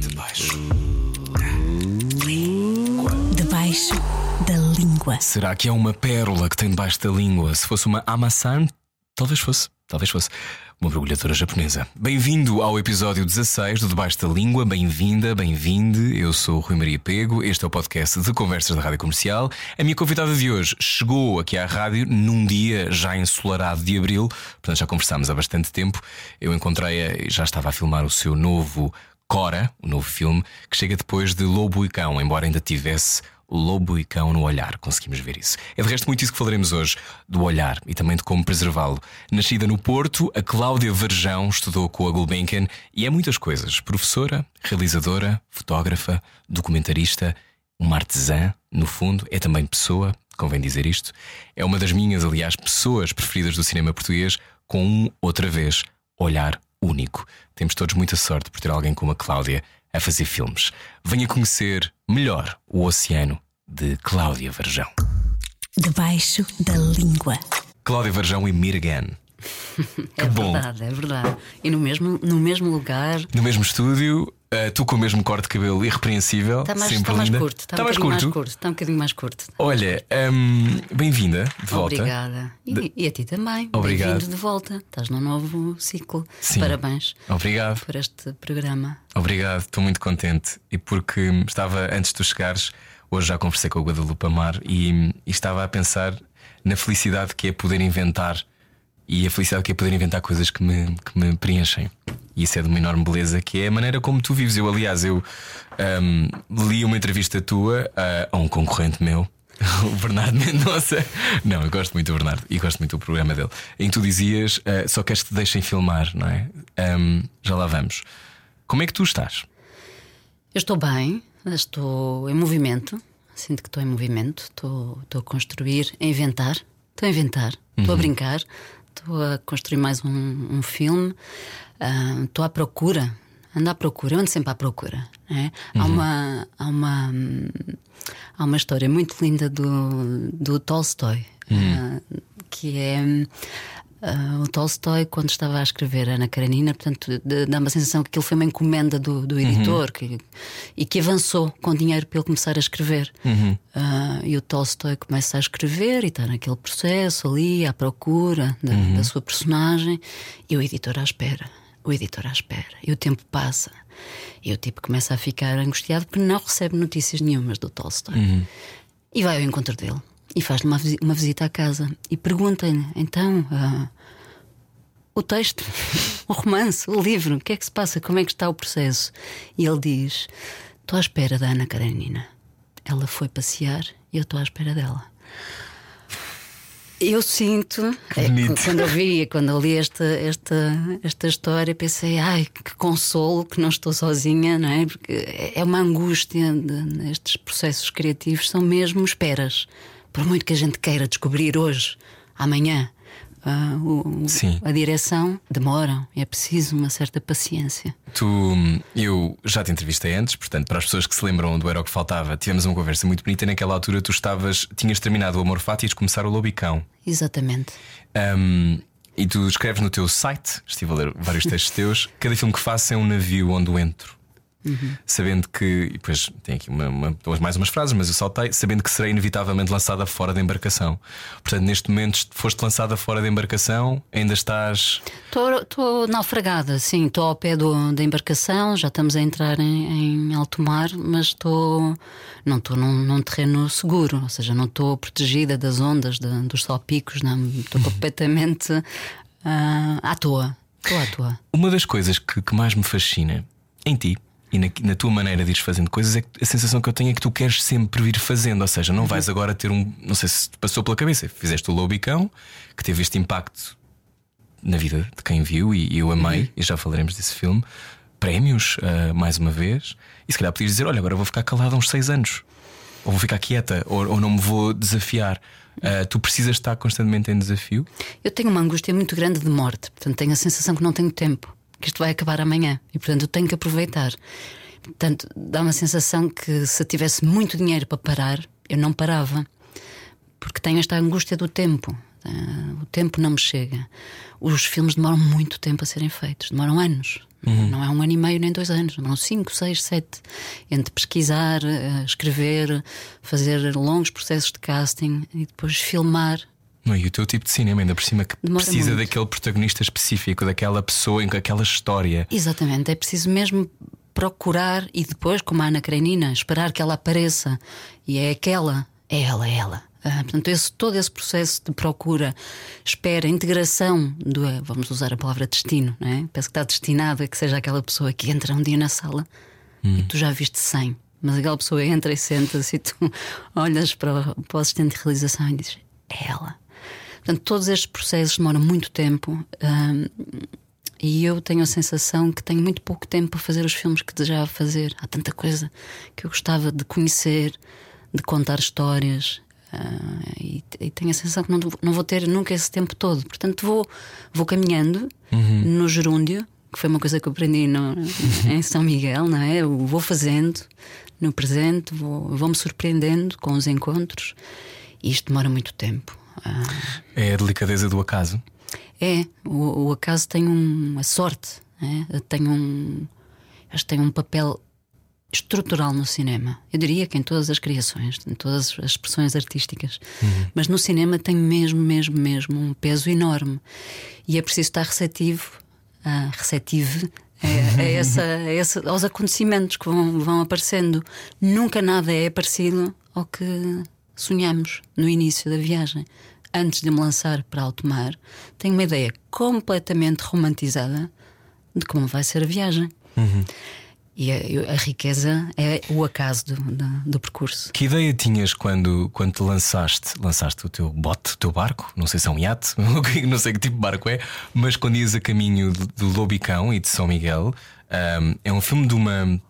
debaixo. Debaixo da língua. Será que é uma pérola que tem debaixo da língua? Se fosse uma amaçã, talvez fosse. Talvez fosse uma mergulhadora japonesa. Bem-vindo ao episódio 16 do Debaixo da Língua. Bem-vinda, bem-vinde. Eu sou Rui Maria Pego. Este é o podcast de conversas da Rádio Comercial. A minha convidada de hoje chegou aqui à rádio num dia já ensolarado de abril, portanto já conversámos há bastante tempo. Eu encontrei-a e já estava a filmar o seu novo Cora, o novo filme, que chega depois de Lobo e Cão, embora ainda tivesse lobo e cão no olhar, conseguimos ver isso. É de resto muito isso que falaremos hoje, do olhar e também de como preservá-lo. Nascida no Porto, a Cláudia Verjão estudou com a Gulbenkian e é muitas coisas: professora, realizadora, fotógrafa, documentarista, uma artesã, no fundo, é também pessoa, convém dizer isto. É uma das minhas, aliás, pessoas preferidas do cinema português, com um, outra vez, olhar único. Temos todos muita sorte por ter alguém como a Cláudia a fazer filmes. Venha conhecer melhor o oceano de Cláudia Varjão. Debaixo da língua. Cláudia Varjão e Mirgan. É bom. verdade, é verdade. E no mesmo, no mesmo lugar. No mesmo estúdio, eh, tu com o mesmo corte de cabelo irrepreensível. Está mais, sempre está mais linda. curto. Está, Está um mais bocadinho curto. mais curto. Está um bocadinho mais curto. Olha, hum, bem-vinda de volta. Obrigada. E, e a ti também. Obrigado. Bem-vindo de volta. Estás num novo ciclo. Sim. Parabéns Obrigado. por este programa. Obrigado, estou muito contente. E porque estava, antes de tu chegares, hoje já conversei com o Guadalupe Amar e, e estava a pensar na felicidade que é poder inventar e a felicidade que é poder inventar coisas que me, que me preenchem. E isso é de uma enorme beleza, que é a maneira como tu vives. Eu, aliás, eu ahm, li uma entrevista tua a, a um concorrente meu. O Bernardo Mendonça. Não, eu gosto muito do Bernardo e gosto muito do programa dele. Em que tu dizias ah, só queres que te deixem filmar, não é? Ahm, já lá vamos. Como é que tu estás? Eu estou bem, estou em movimento. Sinto que estou em movimento. Estou, estou a construir, a inventar. Estou a inventar. Estou a brincar. Estou a construir mais um, um filme. Ah, estou à procura. Ando à procura. Ando sempre à procura. não é? Há uma. Há uma Há uma história muito linda do, do Tolstói, ah, que é ah, o Tolstói, quando estava a escrever Ana Karenina, portanto, de- dá uma sensação que aquilo foi uma encomenda do, do editor que- e que avançou com dinheiro para ele começar a escrever. Ah, e o Tolstói começa a escrever e está naquele processo ali, à procura da, da sua personagem, e o editor à espera. O editor à espera. E o tempo passa. E o tipo começa a ficar angustiado porque não recebe notícias nenhumas do Tolstói. E vai ao encontro dele e faz-lhe uma, uma visita à casa e pergunta-lhe: então, ah, o texto, o romance, o livro, o que é que se passa? Como é que está o processo? E ele diz: Estou à espera da Ana Karenina. Ela foi passear e eu estou à espera dela. Eu sinto, é, quando eu vi, quando eu li esta, esta, esta história, pensei, ai, que consolo que não estou sozinha, não é? Porque é uma angústia, de, estes processos criativos são mesmo esperas. Por muito que a gente queira descobrir hoje, amanhã, ah, o- a direção, demoram, é preciso uma certa paciência. Tu, eu já te entrevistei antes, portanto, para as pessoas que se lembram do Era o que Faltava, tivemos uma conversa muito bonita. Naquela altura, tu estavas, tinhas terminado o Amor Fati e ias começar o Lobicão. Exatamente. Um, e tu escreves no teu site, estive a ler vários textos teus, cada filme que faço é um navio onde eu entro. Sabendo que, e depois tem aqui uma, uma- mais umas frases, mas eu saltei, sabendo que serei inevitavelmente lançada fora da embarcação. Portanto, neste momento foste lançada fora da embarcação, ainda estás. Estou naufragada, sim, estou ao pé do- da embarcação, já estamos a entrar em, em alto mar, mas estou não estou num, num terreno seguro, ou seja, não estou protegida das ondas, de- dos salpicos, não, estou completamente ah, à toa. Estou à toa. Uma das coisas que, que mais me fascina em ti e na, na tua maneira de ires fazendo coisas é que a sensação que eu tenho é que tu queres sempre vir fazendo. Ou seja, não vais agora ter um. Não sei se te passou pela cabeça. Fizeste o Lobicão, que teve este impacto na vida de quem viu e eu amei, e já falaremos desse filme. Prémios, ah, mais uma vez. E se calhar podias dizer: Olha, agora vou ficar calado há uns seis anos. Ou vou ficar quieta, ou, ou não me vou desafiar. Ah, tu precisas estar constantemente em desafio. Eu tenho uma angústia muito grande de morte, portanto tenho a sensação que não tenho tempo, que isto vai acabar amanhã e portanto eu tenho que aproveitar. Portanto, dá uma sensação que se tivesse muito dinheiro para parar, eu não parava. Porque tenho esta angústia do tempo. Ah, o tempo não me chega. Os filmes demoram muito tempo a serem feitos, demoram anos. Não é um ano e meio nem dois anos, não cinco, seis, sete. Entre pesquisar, eh, escrever, fazer longos processos de casting e depois filmar. Não, e o teu tipo de cinema, ainda por cima, que Demora precisa muito. daquele protagonista específico, daquela pessoa, aquela história. Exatamente, é preciso mesmo procurar e depois, como a Ana Karenina, esperar que ela apareça. E é aquela, é ela, é ela. Ah, portanto, esse, todo esse processo de procura, espera, integração do, vamos usar a palavra destino, não é? Parece que está destinado a que seja aquela pessoa que entra um dia na sala e tu já viste 100, mas aquela pessoa entra e senta-se e tu olhas para, para o assistente de realização e dizes: é ela. Portanto, todos estes processos demoram muito tempo. e eu tenho a sensação que tenho muito pouco tempo para fazer os filmes que desejava fazer. Há tanta coisa que eu gostava de conhecer, de contar histórias. ah, e, e tenho a sensação que não, não vou ter nunca esse tempo todo. Portanto, vou, vou caminhando no gerúndio, que foi uma coisa que eu aprendi no- em São Miguel, não é? Eu vou fazendo no presente, vou, vou-me surpreendendo com os encontros. E isto demora muito tempo. É a delicadeza do acaso. é, o, o acaso tem um, a sorte, é? tem um, acho que tem um papel estrutural no cinema. Eu diria que em todas as criações, em todas as expressões artísticas, mas no cinema tem mesmo, mesmo, mesmo um peso enorme e é preciso estar receptivo, ah, receptivo. A, a essa, a aos acontecimentos que vão, vão aparecendo. Nunca nada é parecido ao que sonhamos no início da viagem. Antes de me lançar para alto mar, tenho uma ideia completamente romantizada de como vai ser a viagem. E a, a riqueza é o acaso do, do, do percurso. Que ideia tinhas quando, quando te lançaste? Lançaste o teu bote, o teu barco? Não sei se é um iate, não sei que tipo de barco é, mas quando ias a caminho de Lobicão e de São Miguel, ahm, é um filme de uma.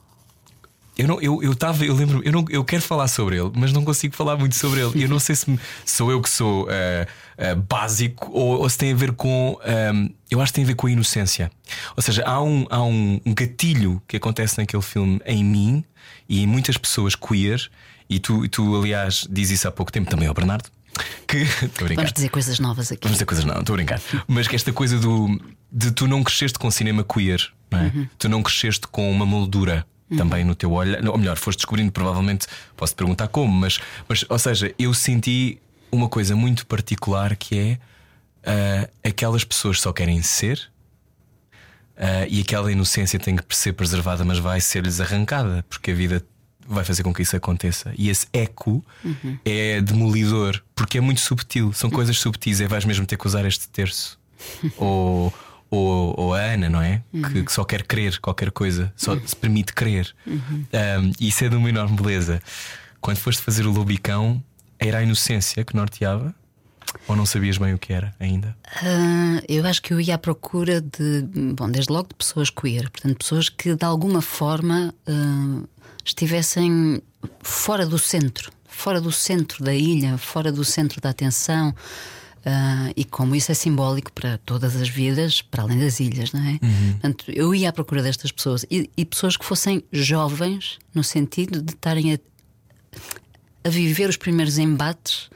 Eu não, eu, eu tava, eu lembro, eu não, eu quero falar sobre ele, mas não consigo falar muito sobre ele. Eu não sei se sou eu que sou ah, ah, básico ou, ou se tem a ver com. ahm, eu acho que tem a ver com a inocência. Ou seja, há um, há um um gatilho que acontece naquele filme em mim e em muitas pessoas queer, e tu, tu aliás, dizes isso há pouco tempo também ao Bernardo. Que. Vamos dizer coisas novas aqui. Vamos dizer coisas, não, estou a brincar. Mas que esta coisa do de tu não cresceste com cinema queer, não é? Tu não cresceste com uma moldura também no teu olhar, ou melhor, foste descobrindo, provavelmente, posso te perguntar como, mas, mas ou seja, eu senti uma coisa muito particular que é ah, aquelas pessoas só querem ser. ah, e aquela inocência tem que ser preservada, mas vai ser-lhes arrancada, porque a vida vai fazer com que isso aconteça. E esse eco é demolidor, porque é muito subtil, são coisas subtis, é vais mesmo ter que usar este terço. ou, ou, ou a Ana, não é? Que, que só quer crer qualquer coisa, só se permite crer. Um, e isso é de uma enorme beleza. Quando foste fazer o Lobicão, era a inocência que norteava? Ou não sabias bem o que era ainda? Ah, eu acho que eu ia à procura de, bom, desde logo de pessoas queer, portanto, pessoas que de alguma forma ah, estivessem fora do centro, fora do centro da ilha, fora do centro da atenção. Ah, e como isso é simbólico para todas as vidas, para além das ilhas, não é? Portanto, eu ia à procura destas pessoas e, e pessoas que fossem jovens, no sentido de estarem a, a viver os primeiros embates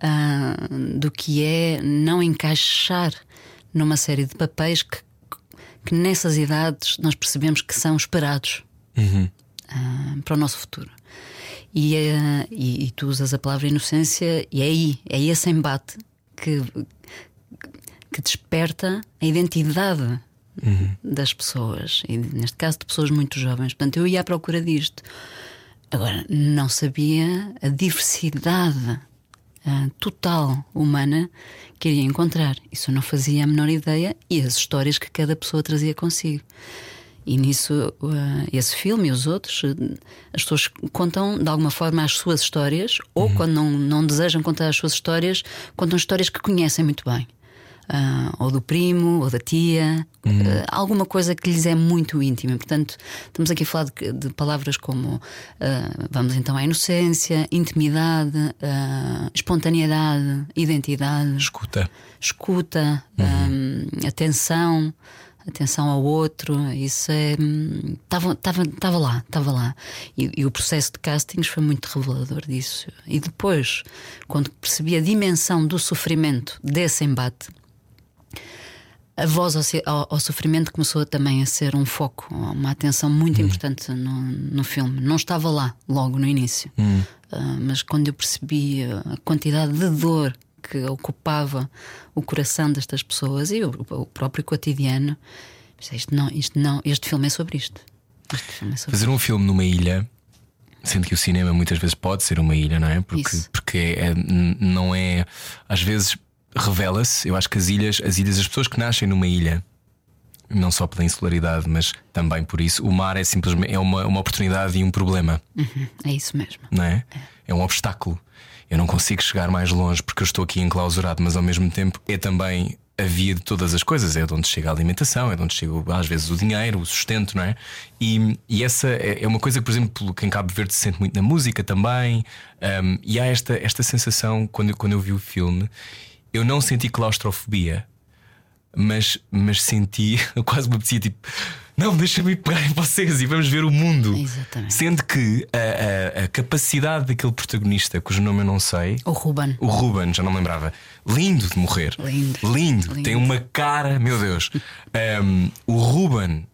ah, do que é não encaixar numa série de papéis que, que nessas idades nós percebemos que são esperados ah, para o nosso futuro. E, e, e tu usas a palavra inocência, e é aí, é esse embate que, que desperta a identidade das pessoas, e neste caso de pessoas muito jovens. Portanto, eu ia à procura disto. Agora, não sabia a diversidade ah, total humana que iria encontrar. Isso eu não fazia a menor ideia e as histórias que cada pessoa trazia consigo. E nisso, ah, esse filme e os outros, ah, as pessoas contam de alguma forma as suas histórias, ou quando não, não desejam contar as suas histórias, contam histórias que conhecem muito bem. Ah, ou do primo, ou da tia, ah, alguma coisa que lhes é muito íntima. Portanto, estamos aqui a falar de, de palavras como ah, vamos então à inocência, intimidade, espontaneidade, identidade, Escuta. escuta, hum, atenção, atenção ao outro, isso é. Estava lá, estava lá. E, e o processo de castings foi muito revelador disso. E depois, quando percebi a dimensão do sofrimento desse embate, a voz ao, ao- ao sofrimento começou também a ser um foco, uma atenção muito importante no, no filme. Não estava lá logo no início, Ah, mas quando eu percebi a quantidade de dor que ocupava o coração destas pessoas e o, o próprio cotidiano, isto não, isto não, este filme é sobre isto. Filme é sobre Fazer um filme numa ilha, sendo que o cinema muitas vezes pode ser uma ilha, não é? Porque, Isso. porque é- n- não é. Às vezes revela-se, eu acho que as ilhas, as ilhas, as pessoas que nascem numa ilha, não só pela insularidade, mas também por isso, o mar é simplesmente é uma, uma oportunidade e um problema, Uhum, é isso mesmo. não é? É um obstáculo. Eu não consigo chegar mais longe porque eu estou aqui enclausurado, mas ao mesmo tempo é também a via de todas as coisas, é de onde chega a alimentação, é de onde chega às vezes o dinheiro, o sustento, não é? E, e essa é é uma coisa que, por exemplo, quem Cabo Verde se sente muito na música também. Um, e há esta, esta sensação, quando, eu- quando eu vi o filme, eu não senti claustrofobia, mas, mas senti, quase me apetecia tipo. Não, deixa-me pegar em vocês e vamos ver o mundo. Exatamente. Sendo que a, a- a capacidade daquele protagonista, cujo nome eu não sei, O Ruben. o Ruben, já não me lembrava. Lindo de morrer. Lindo. Lindo. Lindo. Tem uma cara, meu Deus. Um, o Ruben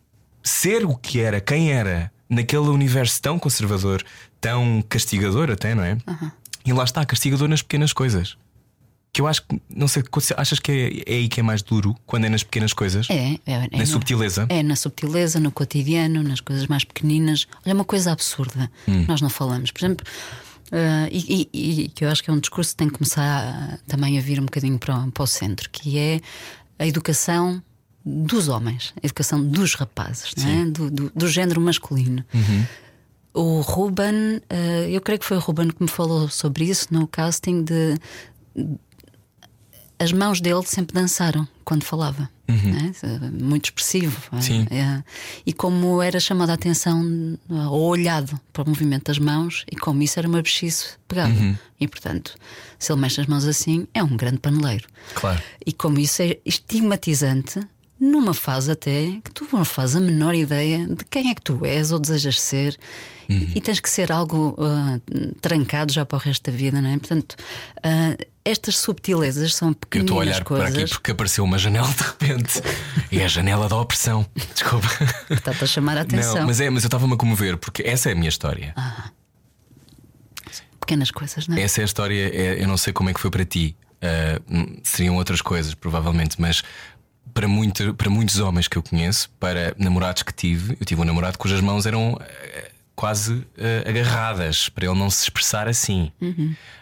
ser o que era, quem era, naquele universo tão conservador, tão castigador, até, não é? E lá está, castigador nas pequenas coisas. Que eu acho que, não sei, achas que é, é aí que é mais duro quando é nas pequenas coisas? É, é, é Na subtileza? É na subtileza, no cotidiano, nas coisas mais pequeninas. Olha, uma coisa absurda. Hum. Nós não falamos. Por exemplo, eh, e, e- e que eu acho que é um discurso que tem que começar a- também a vir um bocadinho para, o- para o centro, que é a educação dos homens, a educação dos rapazes, é? do, do, do género masculino. Uhum. O Ruben, eh, eu creio que foi o Ruben que me falou sobre isso no casting de as mãos dele sempre dançaram quando falava. né? Muito expressivo. Uhum. Sim. É. E como era chamada a atenção ou olhado para o movimento das mãos, e como isso era uma bexice pegado. Uhum. E portanto, se ele mexe as mãos assim, é um grande paneleiro. Claro. E como isso é estigmatizante, numa fase até que tu não fazes a menor ideia de quem é que tu és ou desejas ser. Uhum. E tens que ser algo ah, trancado já para o resto da vida, não é? Portanto, ah, estas subtilezas são Eu pequeninas estou a olhar coisas. para aqui porque apareceu uma janela de repente. É a janela da opressão. Desculpa. Está-te a chamar a atenção. Não, mas é, mas eu estava-me a comover porque essa é a minha história. Pequenas coisas, não é? Essa é a história, é- eu não sei como é que foi para ti. Ah, hum, seriam outras coisas, provavelmente, mas para, muito, para muitos homens que eu conheço, para namorados que tive, eu tive um namorado cujas mãos eram ah, quase ah, agarradas para ele não se expressar assim.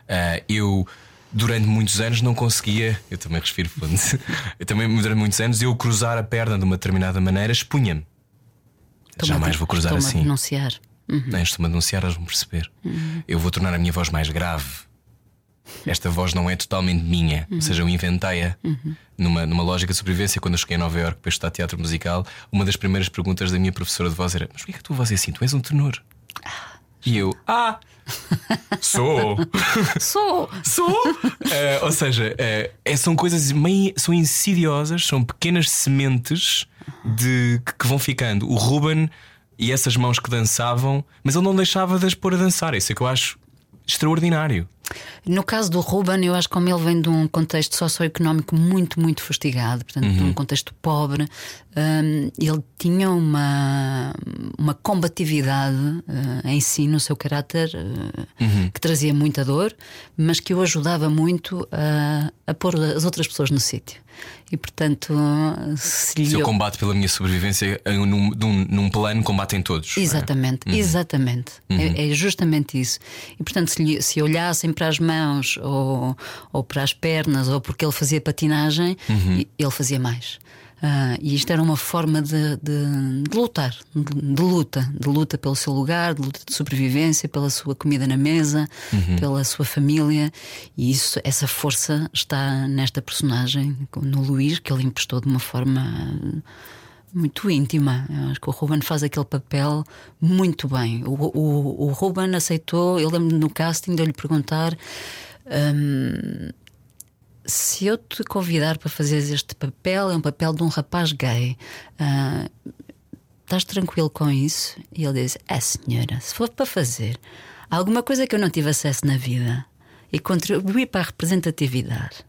Ah, eu. Durante muitos anos não conseguia, eu também respiro fundo. eu também, durante muitos anos, eu cruzar a perna de uma determinada maneira expunha-me. A- Jamais vou cruzar estou-me a assim. denunciar. Nem estou-me a denunciar, elas vão perceber. Eu vou tornar a minha voz mais grave. Esta voz não é totalmente minha, ou seja, eu inventei-a numa, numa lógica de sobrevivência. Quando eu cheguei a Nova Iorque para estudar teatro musical, uma das primeiras perguntas da minha professora de voz era: Mas porquê que a tua voz é assim? Tu és um tenor. E eu, ah, sou. Sou! Sou! Eh, ou seja, é- são coisas meio, são insidiosas, são pequenas sementes de, que, que vão ficando. O Ruben e essas mãos que dançavam, mas ele não deixava de as pôr a dançar. Isso é que eu acho extraordinário. No caso do Ruben, eu acho que como ele vem de um contexto socioeconómico muito, muito fustigado, portanto, de um contexto pobre, hum, ele tinha uma, uma combatividade eh, em si, no seu caráter, eh, que trazia muita dor, mas que o ajudava muito a, a pôr as outras pessoas no sítio. E portanto, se lhe. Se eu combato pela minha sobrevivência eh, num, num, num plano, combatem todos. não é? Exatamente, exatamente. É, é justamente isso. E portanto, se, lhe- se olhassem para as mãos ou, ou para as pernas ou porque ele fazia patinagem, e- ele fazia mais. Ah, e isto era uma forma de, de- de lutar, de, de luta, de luta pelo seu lugar, de luta de sobrevivência, pela sua comida na mesa, pela sua família. E isso, essa força está nesta personagem, no Luís, que ele emprestou de uma forma muito íntima. Eu acho que o Ruben faz aquele papel muito bem. O, o, o Ruben aceitou, eu lembro no casting de eu lhe perguntar. hum, se eu te convidar para fazer este papel, é um papel de um rapaz gay. ah, estás tranquilo com isso? E ele disse: É, senhora, se for para fazer alguma coisa que eu não tive acesso na vida e contribuir para a representatividade,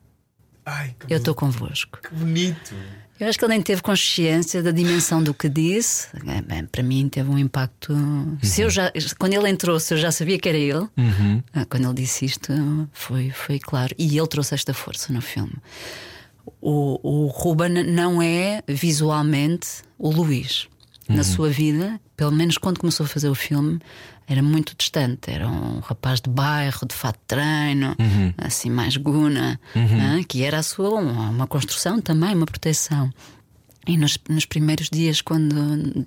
Ai, que, eu estou convosco. bonito. Eu acho que ele nem teve consciência da dimensão do que disse. É, bem, para mim teve um impacto. Se eu já, quando ele entrou, se eu já sabia que era ele, ah, quando ele disse isto, foi, foi claro. E ele trouxe esta força no filme. O, o Ruben não é visualmente o Luís. Na sua vida, pelo menos quando começou a fazer o filme, era muito distante. Era um rapaz de bairro, de fato treino, assim mais guna, né? que era a sua uma, uma construção também, uma proteção. E nos, nos primeiros dias, quando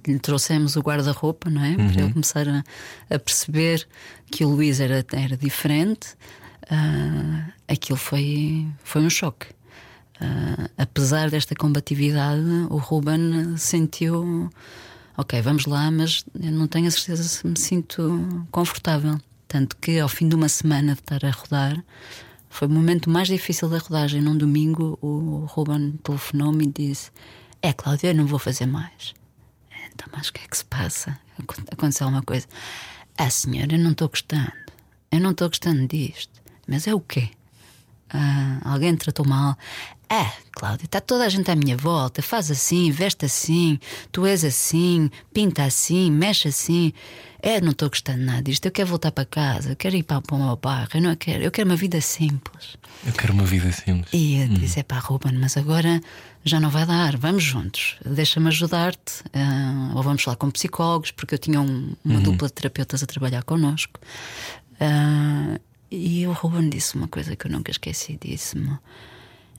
lhe trouxemos o guarda-roupa, não é? Para ele começar a, a perceber que o Luís era, era diferente, ah, aquilo foi, foi um choque. Ah, apesar desta combatividade, o Ruben sentiu: ok, vamos lá, mas não tenho a certeza se me sinto confortável. Tanto que ao fim de uma semana de estar a rodar, foi o momento mais difícil da rodagem. Num domingo, o Ruben telefonou-me e disse: É, Cláudia, eu não vou fazer mais. Então, mas o que é que se passa? Acon- Aconteceu alguma coisa? Ah, senhora, eu não estou gostando. Eu não estou gostando disto. Mas é o quê? Ah, alguém tratou mal. É, Cláudia, está toda a gente à minha volta. Faz assim, veste assim, tu és assim, pinta assim, mexe assim. É, não estou gostando nada disto. Eu quero voltar para casa, eu quero ir para, para o meu bairro. Eu não quero, eu quero uma vida simples. Eu quero uma vida simples. E eu disse: é pá, Ruben, mas agora já não vai dar, vamos juntos, deixa-me ajudar-te. ah, ou vamos lá com psicólogos, porque eu tinha um- uma dupla de terapeutas a trabalhar connosco. Ah, e o Ruben disse uma coisa que eu nunca esqueci: disse-me,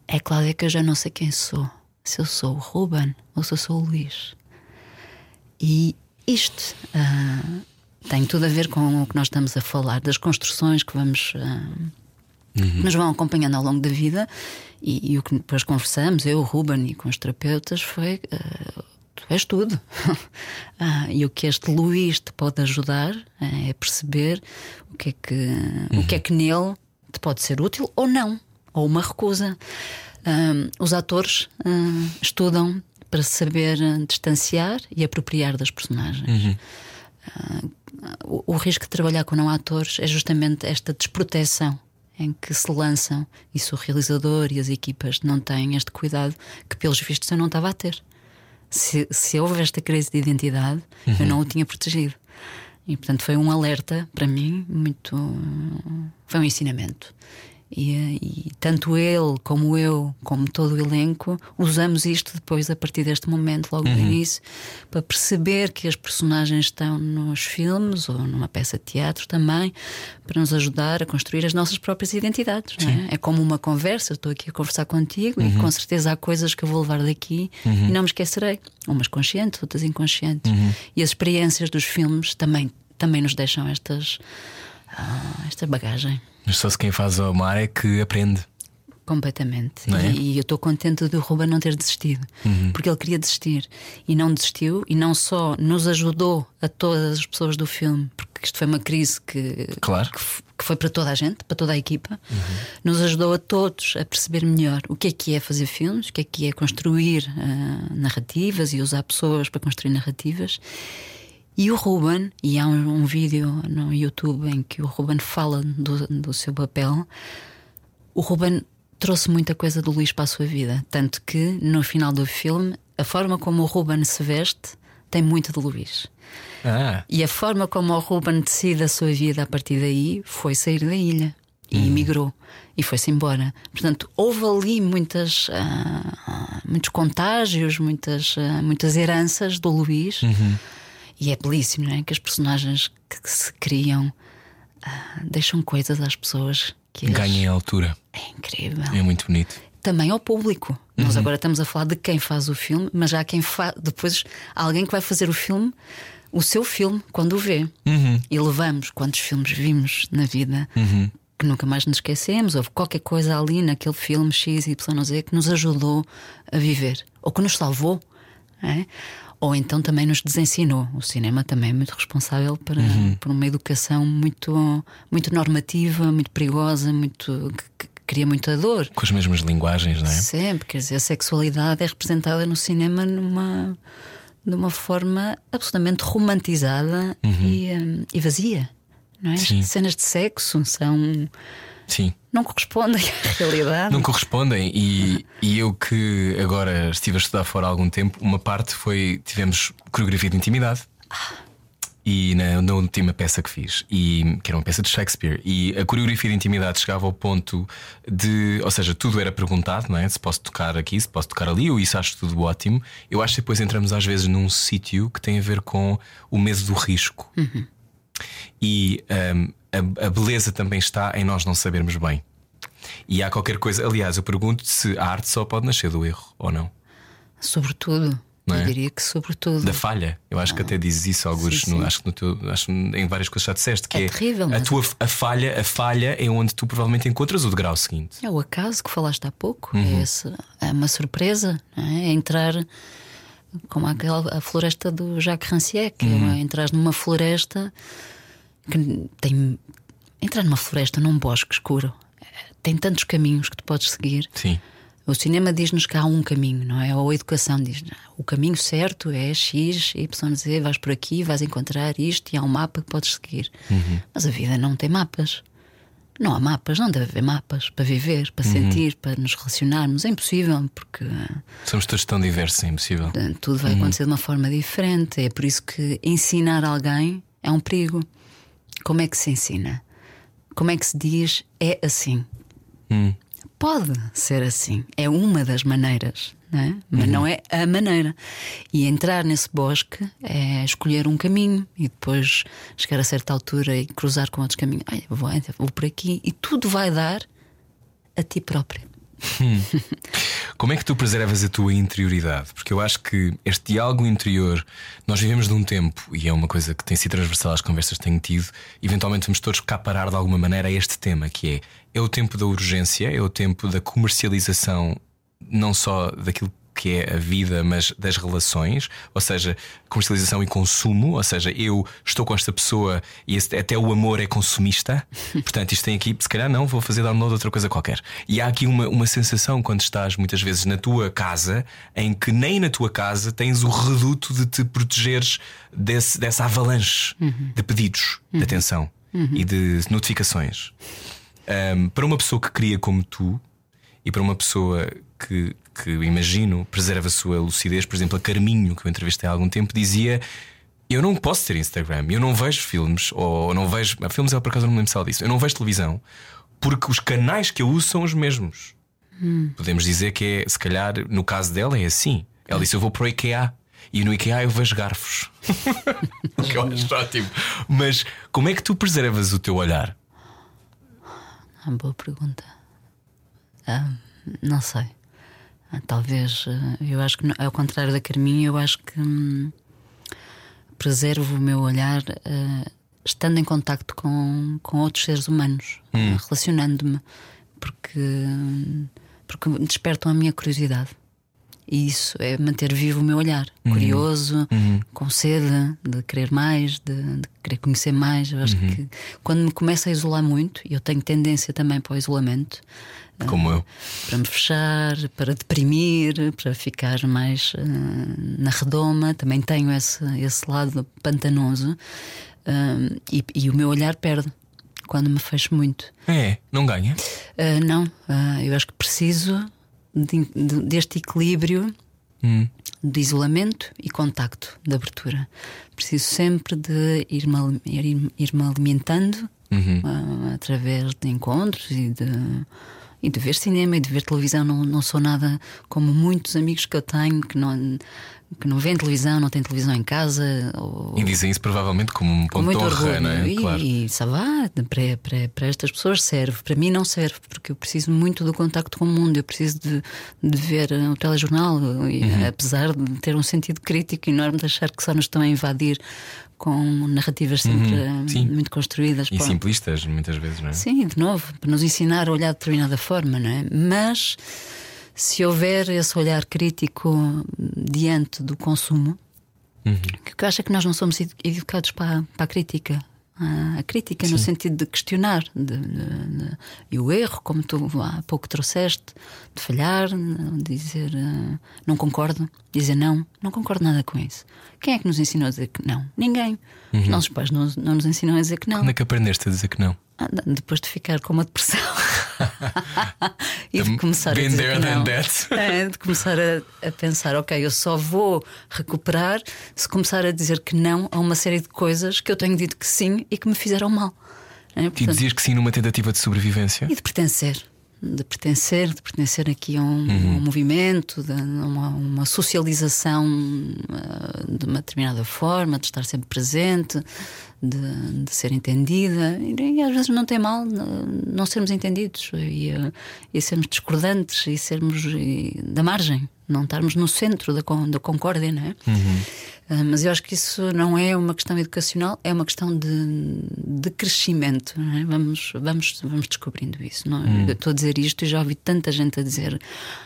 é Cláudia, que eu já não sei quem sou, se eu sou o Ruben ou se eu sou o Luís. E isto ah, tem tudo a ver com o que nós estamos a falar, das construções que vamos. ah, nos vão acompanhando ao longo da vida e, e o que depois conversamos, eu, o Ruben e com os terapeutas, foi eh, tu és tudo. Ah, e o que este Luís te pode ajudar é perceber o que é que, o que, é que nele te pode ser útil ou não, ou uma recusa. Os atores estudam para saber ah, distanciar e apropriar das personagens. O, o risco de trabalhar com não atores é justamente esta desproteção em que se lançam e se o realizador e as equipas não têm este cuidado que, pelos vistos, eu não estava a ter. Se, se houve esta crise de identidade, eu não o tinha protegido. E, portanto, foi um alerta para mim muito. Foi um ensinamento. E, e tanto ele como eu, como todo o elenco, usamos isto depois a partir deste momento, logo no início, para perceber que as personagens estão nos filmes ou numa peça de teatro também, para nos ajudar a construir as nossas próprias identidades. não é? é como uma conversa, estou aqui a conversar contigo e com certeza há coisas que eu vou levar daqui e não me esquecerei. Umas conscientes, outras inconscientes. E as experiências dos filmes também, também nos deixam estas, ah, esta bagagem. Mas só se quem faz ao mar é que aprende. Completamente. É? E, e eu estou contente do Ruben não ter desistido, porque ele queria desistir e não desistiu, e não só nos ajudou a todas as pessoas do filme, porque isto foi uma crise que, Claro. que, que foi para toda a gente, para toda a equipa, nos ajudou a todos a perceber melhor o que é que é fazer filmes, o que é que é construir ah, narrativas e usar pessoas para construir narrativas. E o Ruben, e há um, um vídeo no YouTube em que o Ruben fala do, do seu papel, o Ruben trouxe muita coisa do Luís para a sua vida. Tanto que no final do filme, a forma como o Ruben se veste tem muito de Luís. Ah, E a forma como o Ruben decide a sua vida a partir daí foi sair da ilha. E emigrou e foi-se embora. Portanto, houve ali muitas, ah, muitos contágios, muitas, ah, muitas heranças do Luís. E é belíssimo, não é? Que as personagens que se criam ah, deixam coisas às pessoas que as- ganhem a altura. É incrível. É muito bonito. Também ao público. Nós agora estamos a falar de quem faz o filme, mas já há quem faz. Depois há alguém que vai fazer o filme, o seu filme, quando o vê. E levamos quantos filmes vimos na vida que nunca mais nos esquecemos. Houve qualquer coisa ali naquele filme X, Y, Z que nos ajudou a viver ou que nos salvou. não é? Ou então também nos desensinou. O cinema também é muito responsável para, por uma educação muito, muito normativa, muito perigosa, muito, que, que cria muita dor. Com as mesmas linguagens, não é? Sempre, quer dizer, a sexualidade é representada no cinema numa, de uma forma absolutamente romantizada e, hum, e vazia. Não é? Cenas de sexo são, Sim. Não correspondem à realidade. Não correspondem e, e eu que agora estive a estudar fora há algum tempo, uma parte foi tivemos coreografia de intimidade. E na, na última peça que fiz, e, que era uma peça de Shakespeare, e a coreografia de intimidade chegava ao ponto de, ou seja, tudo era perguntado, não é? Se posso tocar aqui, se posso tocar ali, eu isso acho tudo ótimo. Eu acho que depois entramos às vezes num sítio que tem a ver com o medo do risco. E hum, a, a beleza também está em nós não sabermos bem. E há qualquer coisa, aliás, eu pergunto se a arte só pode nascer do erro ou não. Sobretudo. Não eu é? diria que sobretudo. Da falha, eu acho que até dizes isso, alguns, Sim, no- sim. acho que no teu, acho em várias coisas já disseste que É é, terrível, a mas- tua a falha, a falha é onde tu provavelmente encontras o degrau seguinte. É o acaso que falaste há pouco. Uhum. É, esse, é uma surpresa. É, é entrar como aquela a floresta do Jacques Rancière, que Uhum. é entrar numa floresta que tem. Entrar numa floresta, num bosque escuro, tem tantos caminhos que tu podes seguir. Sim. O cinema diz-nos que há um caminho, não é? Ou a educação diz o caminho certo é X, Y, Z, vais por aqui, vais encontrar isto e há um mapa que podes seguir. Mas a vida não tem mapas. Não há mapas, não deve haver mapas para viver, para sentir, para nos relacionarmos. É impossível, porque Somos todos tão diversos, é impossível. eh, tudo vai acontecer de uma forma diferente. É por isso que ensinar alguém é um perigo. Como é que se ensina? Como é que se diz é assim? Pode ser assim, é uma das maneiras, não é? mas não é a maneira. E entrar nesse bosque é escolher um caminho e depois chegar a certa altura e cruzar com outros caminhos. Vou, vou por aqui e tudo vai dar a ti próprio. Como é que tu preservas a tua interioridade? Porque eu acho que este diálogo interior, nós vivemos num tempo, e é uma coisa que tem sido transversal às conversas que tenho tido, eventualmente vamos todos cá parar de alguma maneira a este tema, que é é o tempo da urgência, é o tempo da comercialização, não só daquilo que é a vida, mas das relações, ou seja, comercialização e consumo, ou seja, eu estou com esta pessoa e esse- até o amor é consumista, portanto, isto tem aqui, se calhar não, vou fazer download de outra coisa qualquer. E há aqui uma, uma sensação quando estás muitas vezes na tua casa, em que nem na tua casa tens o reduto de te protegeres desse, dessa avalanche de pedidos de atenção e de notificações. Um, para uma pessoa que cria como tu e para uma pessoa que, que imagino preserva a sua lucidez, por exemplo, a Carminho, que eu entrevistei há algum tempo, dizia: Eu não posso ter Instagram, eu não vejo filmes, ou não vejo. Filmes é por acaso não me lembro se ela disse, eu não vejo televisão, porque os canais que eu uso são os mesmos. Podemos dizer que é, se calhar, no caso dela, é assim. Ela disse: Eu vou para o IKEA. E no IKEA eu vejo garfos. o que eu acho ótimo. Mas como é que tu preservas o teu olhar? Ah, boa pergunta. Ah, não sei. Ah, talvez. ah, eu acho que, ao contrário da Carminha, eu acho que hum, preservo o meu olhar ah, estando em contacto com, com outros seres humanos, ah, relacionando-me, porque, hum, porque despertam a minha curiosidade. E isso é manter vivo o meu olhar, curioso, com sede de querer mais, de, de querer conhecer mais. Eu acho que quando me começo a isolar muito, e eu tenho tendência também para o isolamento, Como eu. para me fechar, para deprimir, para ficar mais ah, na redoma, também tenho esse, esse lado pantanoso ah, e, e o meu olhar perde quando me fecho muito. É, não ganha. Ah, não, ah, eu acho que preciso de- de- deste equilíbrio de isolamento e contacto, de abertura. Preciso sempre de ir-me ir- ir-me alimentando ah, através de encontros e de, e de ver cinema e de ver televisão. Não, não sou nada como muitos amigos que eu tenho que não, que não veem televisão, não têm televisão em casa. Ou, E dizem isso provavelmente como um ponto de honra, não é? E, Claro. e va, para, para, para estas pessoas serve, para mim não serve, porque eu preciso muito do contacto com o mundo, eu preciso de, de ver o telejornal, e, Uhum. apesar de ter um sentido crítico enorme, de achar que só nos estão a invadir com narrativas sempre eh, Uhum. Sim. muito construídas. E Pá, simplistas, muitas vezes, não é? Sim, de novo, para nos ensinar a olhar de determinada forma, não é? Mas se houver esse olhar crítico diante do consumo, que eu acho é que nós não somos edu- educados para, a- para a crítica. A crítica no sentido de questionar de- de- de- e o erro, como tu há pouco trouxeste, de falhar, dizer ah, não concordo, dizer não, não concordo nada com isso. Quem é que nos ensinou a dizer que não? Ninguém. Os nossos pais não, não nos ensinam a dizer que não. Quando é que aprendeste a dizer que não? Ah, depois de ficar com uma depressão e de começar a Been dizer there não. that. É, de começar a, a pensar, ok, eu só vou recuperar se começar a dizer que não a uma série de coisas que eu tenho dito que sim e que me fizeram mal. É, E portanto, dizias que sim numa tentativa de sobrevivência. e de pertencer. De pertencer, de pertencer aqui a um, Uhum. um movimento, de uma, uma socialização ah, de uma determinada forma, de estar sempre presente, de, de ser entendida. E, e às vezes não tem mal não, sermos entendidos e, ah, e sermos discordantes e sermos e, da margem, não estarmos no centro da, da concórdia, não é? Ah, mas eu acho que isso não é uma questão educacional, é uma questão de, de crescimento. não é? Vamos, vamos, vamos descobrindo isso. Não é? Eu estou a dizer isto e já ouvi tanta gente a dizer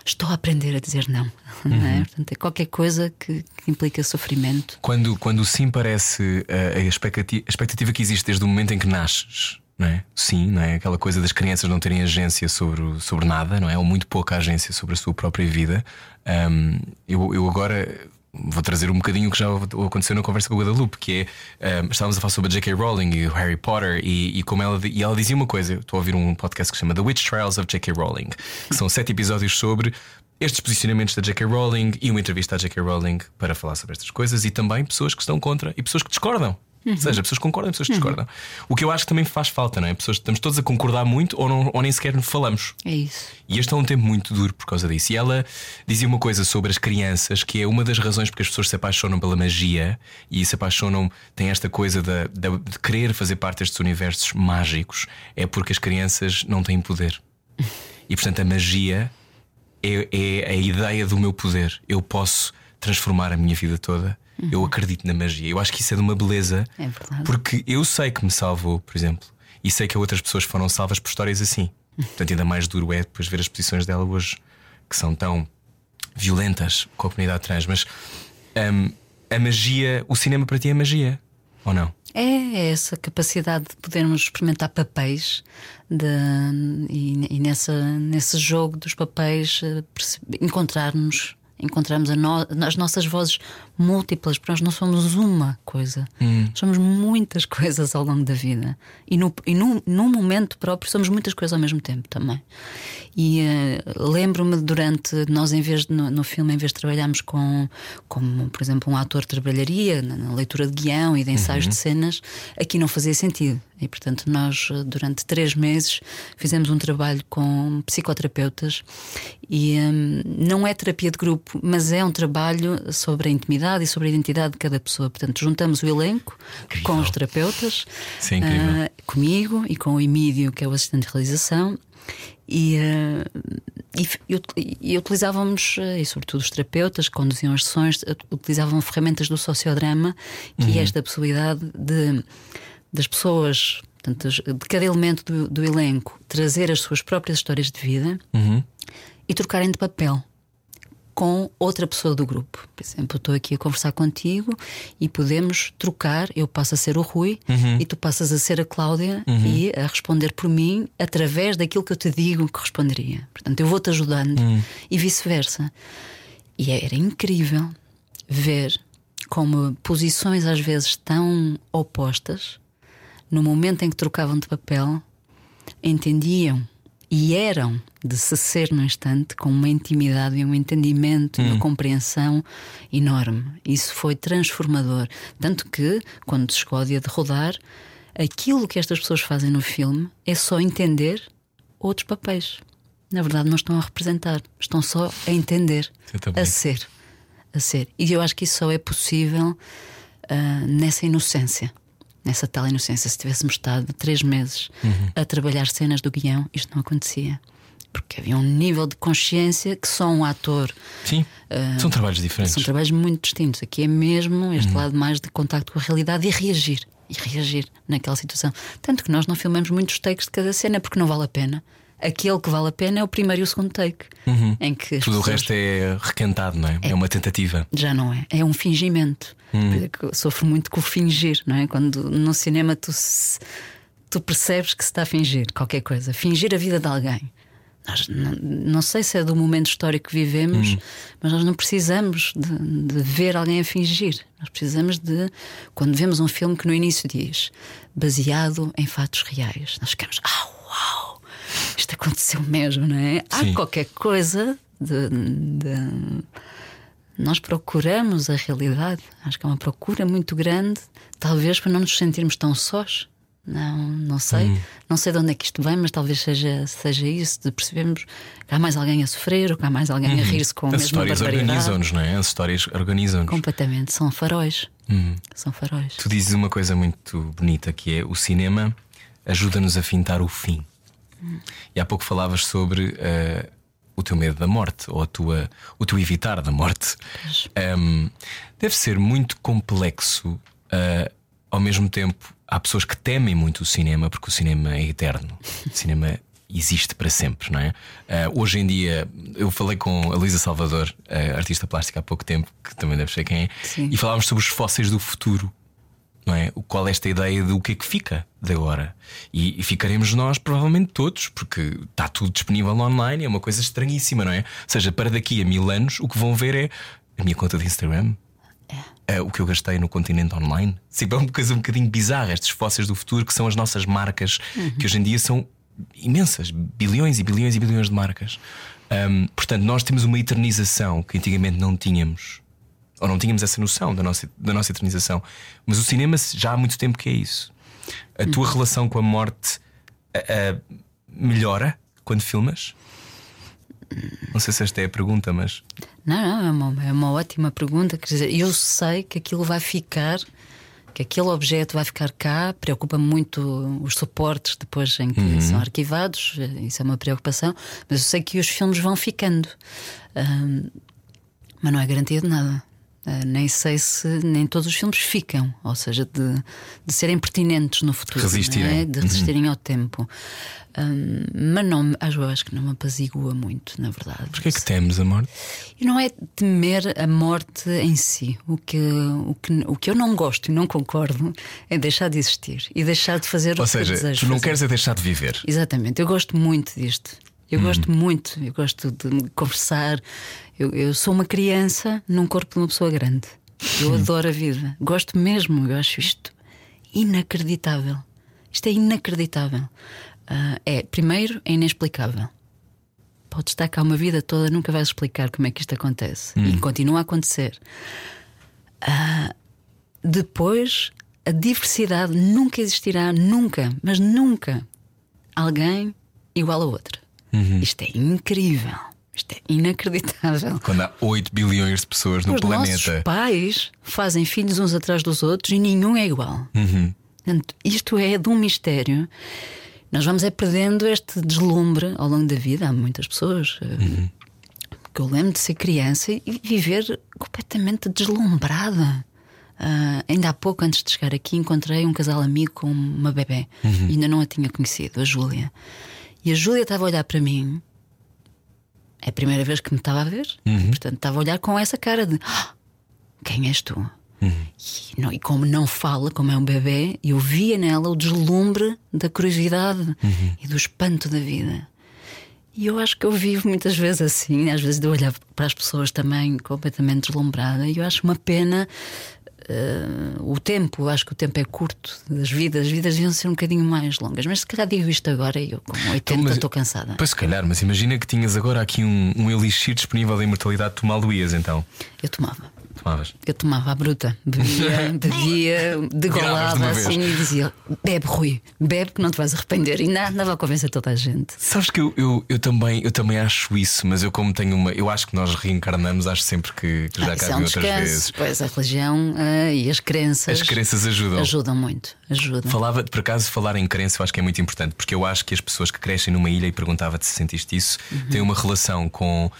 estou a aprender a dizer não. não é? Portanto, é qualquer coisa que, que implica sofrimento. Quando, quando sim parece a, a expectativa, a expectativa que existe desde o momento em que nasces, não é? Sim, não é? Aquela coisa das crianças não terem agência sobre, sobre nada, não é? Ou muito pouca agência sobre a sua própria vida. Ahm, eu, eu agora vou trazer um bocadinho o que já aconteceu na conversa com o Guadalupe, que é ahm, estávamos a falar sobre a J.K. Rowling e o Harry Potter, e, e como ela, e ela dizia uma coisa. Estou a ouvir um podcast que se chama The Witch Trials of J.K. Rowling, que são sete episódios sobre estes posicionamentos da J.K. Rowling e uma entrevista à J.K. Rowling para falar sobre estas coisas e também pessoas que estão contra e pessoas que discordam. Ou seja, pessoas concordam pessoas que discordam. O que eu acho que também faz falta, não é? Pessoas, estamos todos a concordar muito ou, não, ou nem sequer falamos. É isso. E este é um tempo muito duro por causa disso. E ela dizia uma coisa sobre as crianças, que é uma das razões porque as pessoas se apaixonam pela magia e se apaixonam, tem esta coisa da- da- de, querer fazer parte destes universos mágicos, é porque as crianças não têm poder. E portanto a magia é, é a ideia do meu poder. Eu posso transformar a minha vida toda. Eu acredito na magia. Eu acho que isso é de uma beleza. É verdade. Porque eu sei que me salvou, por exemplo, e sei que outras pessoas foram salvas por histórias assim. Portanto, ainda mais duro é depois ver as posições dela hoje, que são tão violentas com a comunidade trans. Mas hum, a magia, o cinema para ti é magia, ou não? É essa capacidade de podermos experimentar papéis de- e, e nessa, nesse jogo dos papéis eh, encontrarmos encontrarmos a no- as nossas vozes múltiplas, porque nós não somos uma coisa, somos muitas coisas ao longo da vida. E, no, e num, num momento próprio somos muitas coisas ao mesmo tempo também. E eh, lembro-me durante nós, em vez de, no, no filme, em vez de trabalharmos com, como por exemplo, um ator trabalharia na, na leitura de guião e de ensaios de cenas, aqui não fazia sentido. E portanto, nós eh, durante três meses fizemos um trabalho com psicoterapeutas e hum, não é terapia de grupo, mas é um trabalho sobre a intimidade e sobre a identidade de cada pessoa. Portanto, juntamos o elenco com os terapeutas, incrível. ah, comigo e com o Emílio, que é o assistente de realização. E, ah, e, e ut- e utilizávamos, ah, e sobretudo os terapeutas que conduziam as sessões, utilizavam ferramentas do sociodrama, que é esta possibilidade de das pessoas, portanto, de cada elemento do, do elenco, trazer as suas próprias histórias de vida e trocarem de papel com outra pessoa do grupo. Por exemplo, estou aqui a conversar contigo e podemos trocar. Eu passo a ser o Rui e tu passas a ser a Cláudia e a responder por mim através daquilo que eu te digo que responderia. Portanto, eu vou-te ajudando e vice-versa. E era incrível ver como posições às vezes tão opostas, no momento em que trocavam de papel, entendiam e eram de se ser no instante com uma intimidade e um entendimento e uma compreensão enorme. Isso foi transformador. Tanto que, quando se chegou ao dia de rodar, aquilo que estas pessoas fazem no filme é só entender outros papéis. Na verdade, não estão a representar, estão só a entender, a ser. A ser. E eu acho que isso só é possível ah, nessa inocência. Nessa tal inocência. Se tivéssemos estado três meses a trabalhar cenas do guião, isto não acontecia. Porque havia um nível de consciência que só um ator. Sim. são trabalhos diferentes. São trabalhos muito distintos. Aqui é mesmo este lado mais de contacto com a realidade e reagir. E reagir naquela situação. Tanto que nós não filmamos muitos takes de cada cena porque não vale a pena. Aquele que vale a pena é o primeiro e o segundo take. Em que Tudo o resto é requentado, não é? É, uma tentativa. já não é. É um fingimento. Hum. É eu Sofro muito com o fingir, não é? Quando no cinema tu, se- tu percebes que se está a fingir qualquer coisa, fingir a vida de alguém. Nós, não, não sei se é do momento histórico que vivemos, Hum. mas nós não precisamos de, de ver alguém a fingir. Nós precisamos de, quando vemos um filme que no início diz baseado em fatos reais, nós ficamos, ah, uau, isto aconteceu mesmo, não é? Sim. Há qualquer coisa de- de nós procuramos a realidade. Acho que é uma procura muito grande, talvez para não nos sentirmos tão sós. Não, não sei. Hum. Não sei de onde é que isto vem, mas talvez seja, seja isso, de percebermos que há mais alguém a sofrer ou que há mais alguém a rir-se com a Uhum. As mesma histórias barbaridade. organizam-nos, não é? As histórias organizam-nos. Completamente. São faróis. Uhum. São faróis. Tu dizes uma coisa muito bonita que é o cinema ajuda-nos a fintar o fim. E há pouco falavas sobre eh, o teu medo da morte ou a tua, o teu evitar da morte. Ahm, deve ser muito complexo. eh, ao mesmo tempo, há pessoas que temem muito o cinema porque o cinema é eterno. O cinema existe para sempre, não é? Eh, hoje em dia, eu falei com a Luísa Salvador, eh, artista plástica, há pouco tempo, que também deve ser quem é, Sim. e falávamos sobre os fósseis do futuro não é? Qual é esta ideia de o que é que fica de agora? E, e ficaremos nós, provavelmente todos, porque está tudo disponível online, é uma coisa estranhíssima, não é? Ou seja, para daqui a mil anos, o que vão ver é a minha conta de Instagram. É, o que eu gastei no continente online. Sim, é uma coisa um bocadinho bizarra. Estes fósseis do futuro, que são as nossas marcas, que hoje em dia são imensas bilhões e bilhões e bilhões de marcas. Ahm, portanto, nós temos uma eternização que antigamente não tínhamos ou não tínhamos essa noção da nossa, da nossa eternização. Mas o cinema já há muito tempo que é isso. A tua relação com a morte ah, ah, melhora quando filmas? Não sei se esta é a pergunta, mas. Não, não, é uma, é uma ótima pergunta. Quer dizer, eu sei que aquilo vai ficar, que aquele objeto vai ficar cá. Preocupa-me muito os suportes depois em que são arquivados, isso é uma preocupação. Mas eu sei que os filmes vão ficando. Mas não é garantia de nada. Ah, nem sei se nem todos os filmes ficam, ou seja, de, de serem pertinentes no futuro, Resistirem. é? de resistirem ao tempo. Ahm, mas não, acho, acho que não me apazigua muito, na verdade. Porquê é que temos a morte? E não é temer a morte em si. O que, o que, o que eu não gosto e não concordo é deixar de existir e deixar de fazer Ou o que eu seja, desejo tu não fazer. queres é deixar de viver. Exatamente, eu gosto muito disto. Eu gosto muito, eu gosto de conversar. Eu, eu sou uma criança num corpo de uma pessoa grande. Eu adoro a vida, gosto mesmo, eu acho isto inacreditável. Isto é inacreditável. Ah, é, primeiro, é inexplicável. Podes estar cá uma vida toda, nunca vais explicar como é que isto acontece. E continua a acontecer. Ah, depois, a diversidade nunca existirá, nunca, mas nunca, alguém igual a outro. Isto é incrível. Isto é inacreditável. Quando há 8 bilhões de pessoas no Os nossos planeta. pais fazem filhos uns atrás dos outros e nenhum é igual. Uhum. Portanto, isto é de um mistério. Nós vamos é perdendo este deslumbre ao longo da vida. Há muitas pessoas eh, que eu lembro de ser criança e viver completamente deslumbrada. Ah, ainda há pouco, antes de chegar aqui, encontrei um casal amigo com uma bebê. E ainda não a tinha conhecido, a Júlia. E a Júlia estava a olhar para mim. É a primeira vez que me estava a ver. Portanto, estava a olhar com essa cara de "Ah, quem és tu? E, não- e como não fala, como é um bebê, eu via nela o deslumbre da curiosidade e do espanto da vida. E eu acho que eu vivo muitas vezes assim, às vezes de olhar para as pessoas também completamente deslumbrada, e eu acho uma pena. Eh, o tempo, eu acho que o tempo é curto das vidas, as vidas deviam ser um bocadinho mais longas, mas se calhar digo isto agora e eu com 80 Então, estou cansada. Pois se calhar, mas imagina que tinhas agora aqui um, um elixir disponível da imortalidade, tu mal ias então. Eu tomava. Tomavas. Eu tomava à bruta, bebia, bebia, degolava assim e dizia: bebe, Rui, bebe que não te vais arrepender. E nada, andava a convencer toda a gente. Sabes que eu, eu, eu, também, eu também acho isso, mas eu, como tenho uma. Eu acho que nós reencarnamos, acho sempre que, que já Ah, cá é vi um outras descanso. vezes. Pois a religião ah, e as crenças. As crenças ajudam. Ajudam muito. Ajudam. Falava, por acaso, falar em crença eu acho que é muito importante, porque eu acho que as pessoas que crescem numa ilha e perguntava-te se sentiste isso, Uhum. têm uma relação com,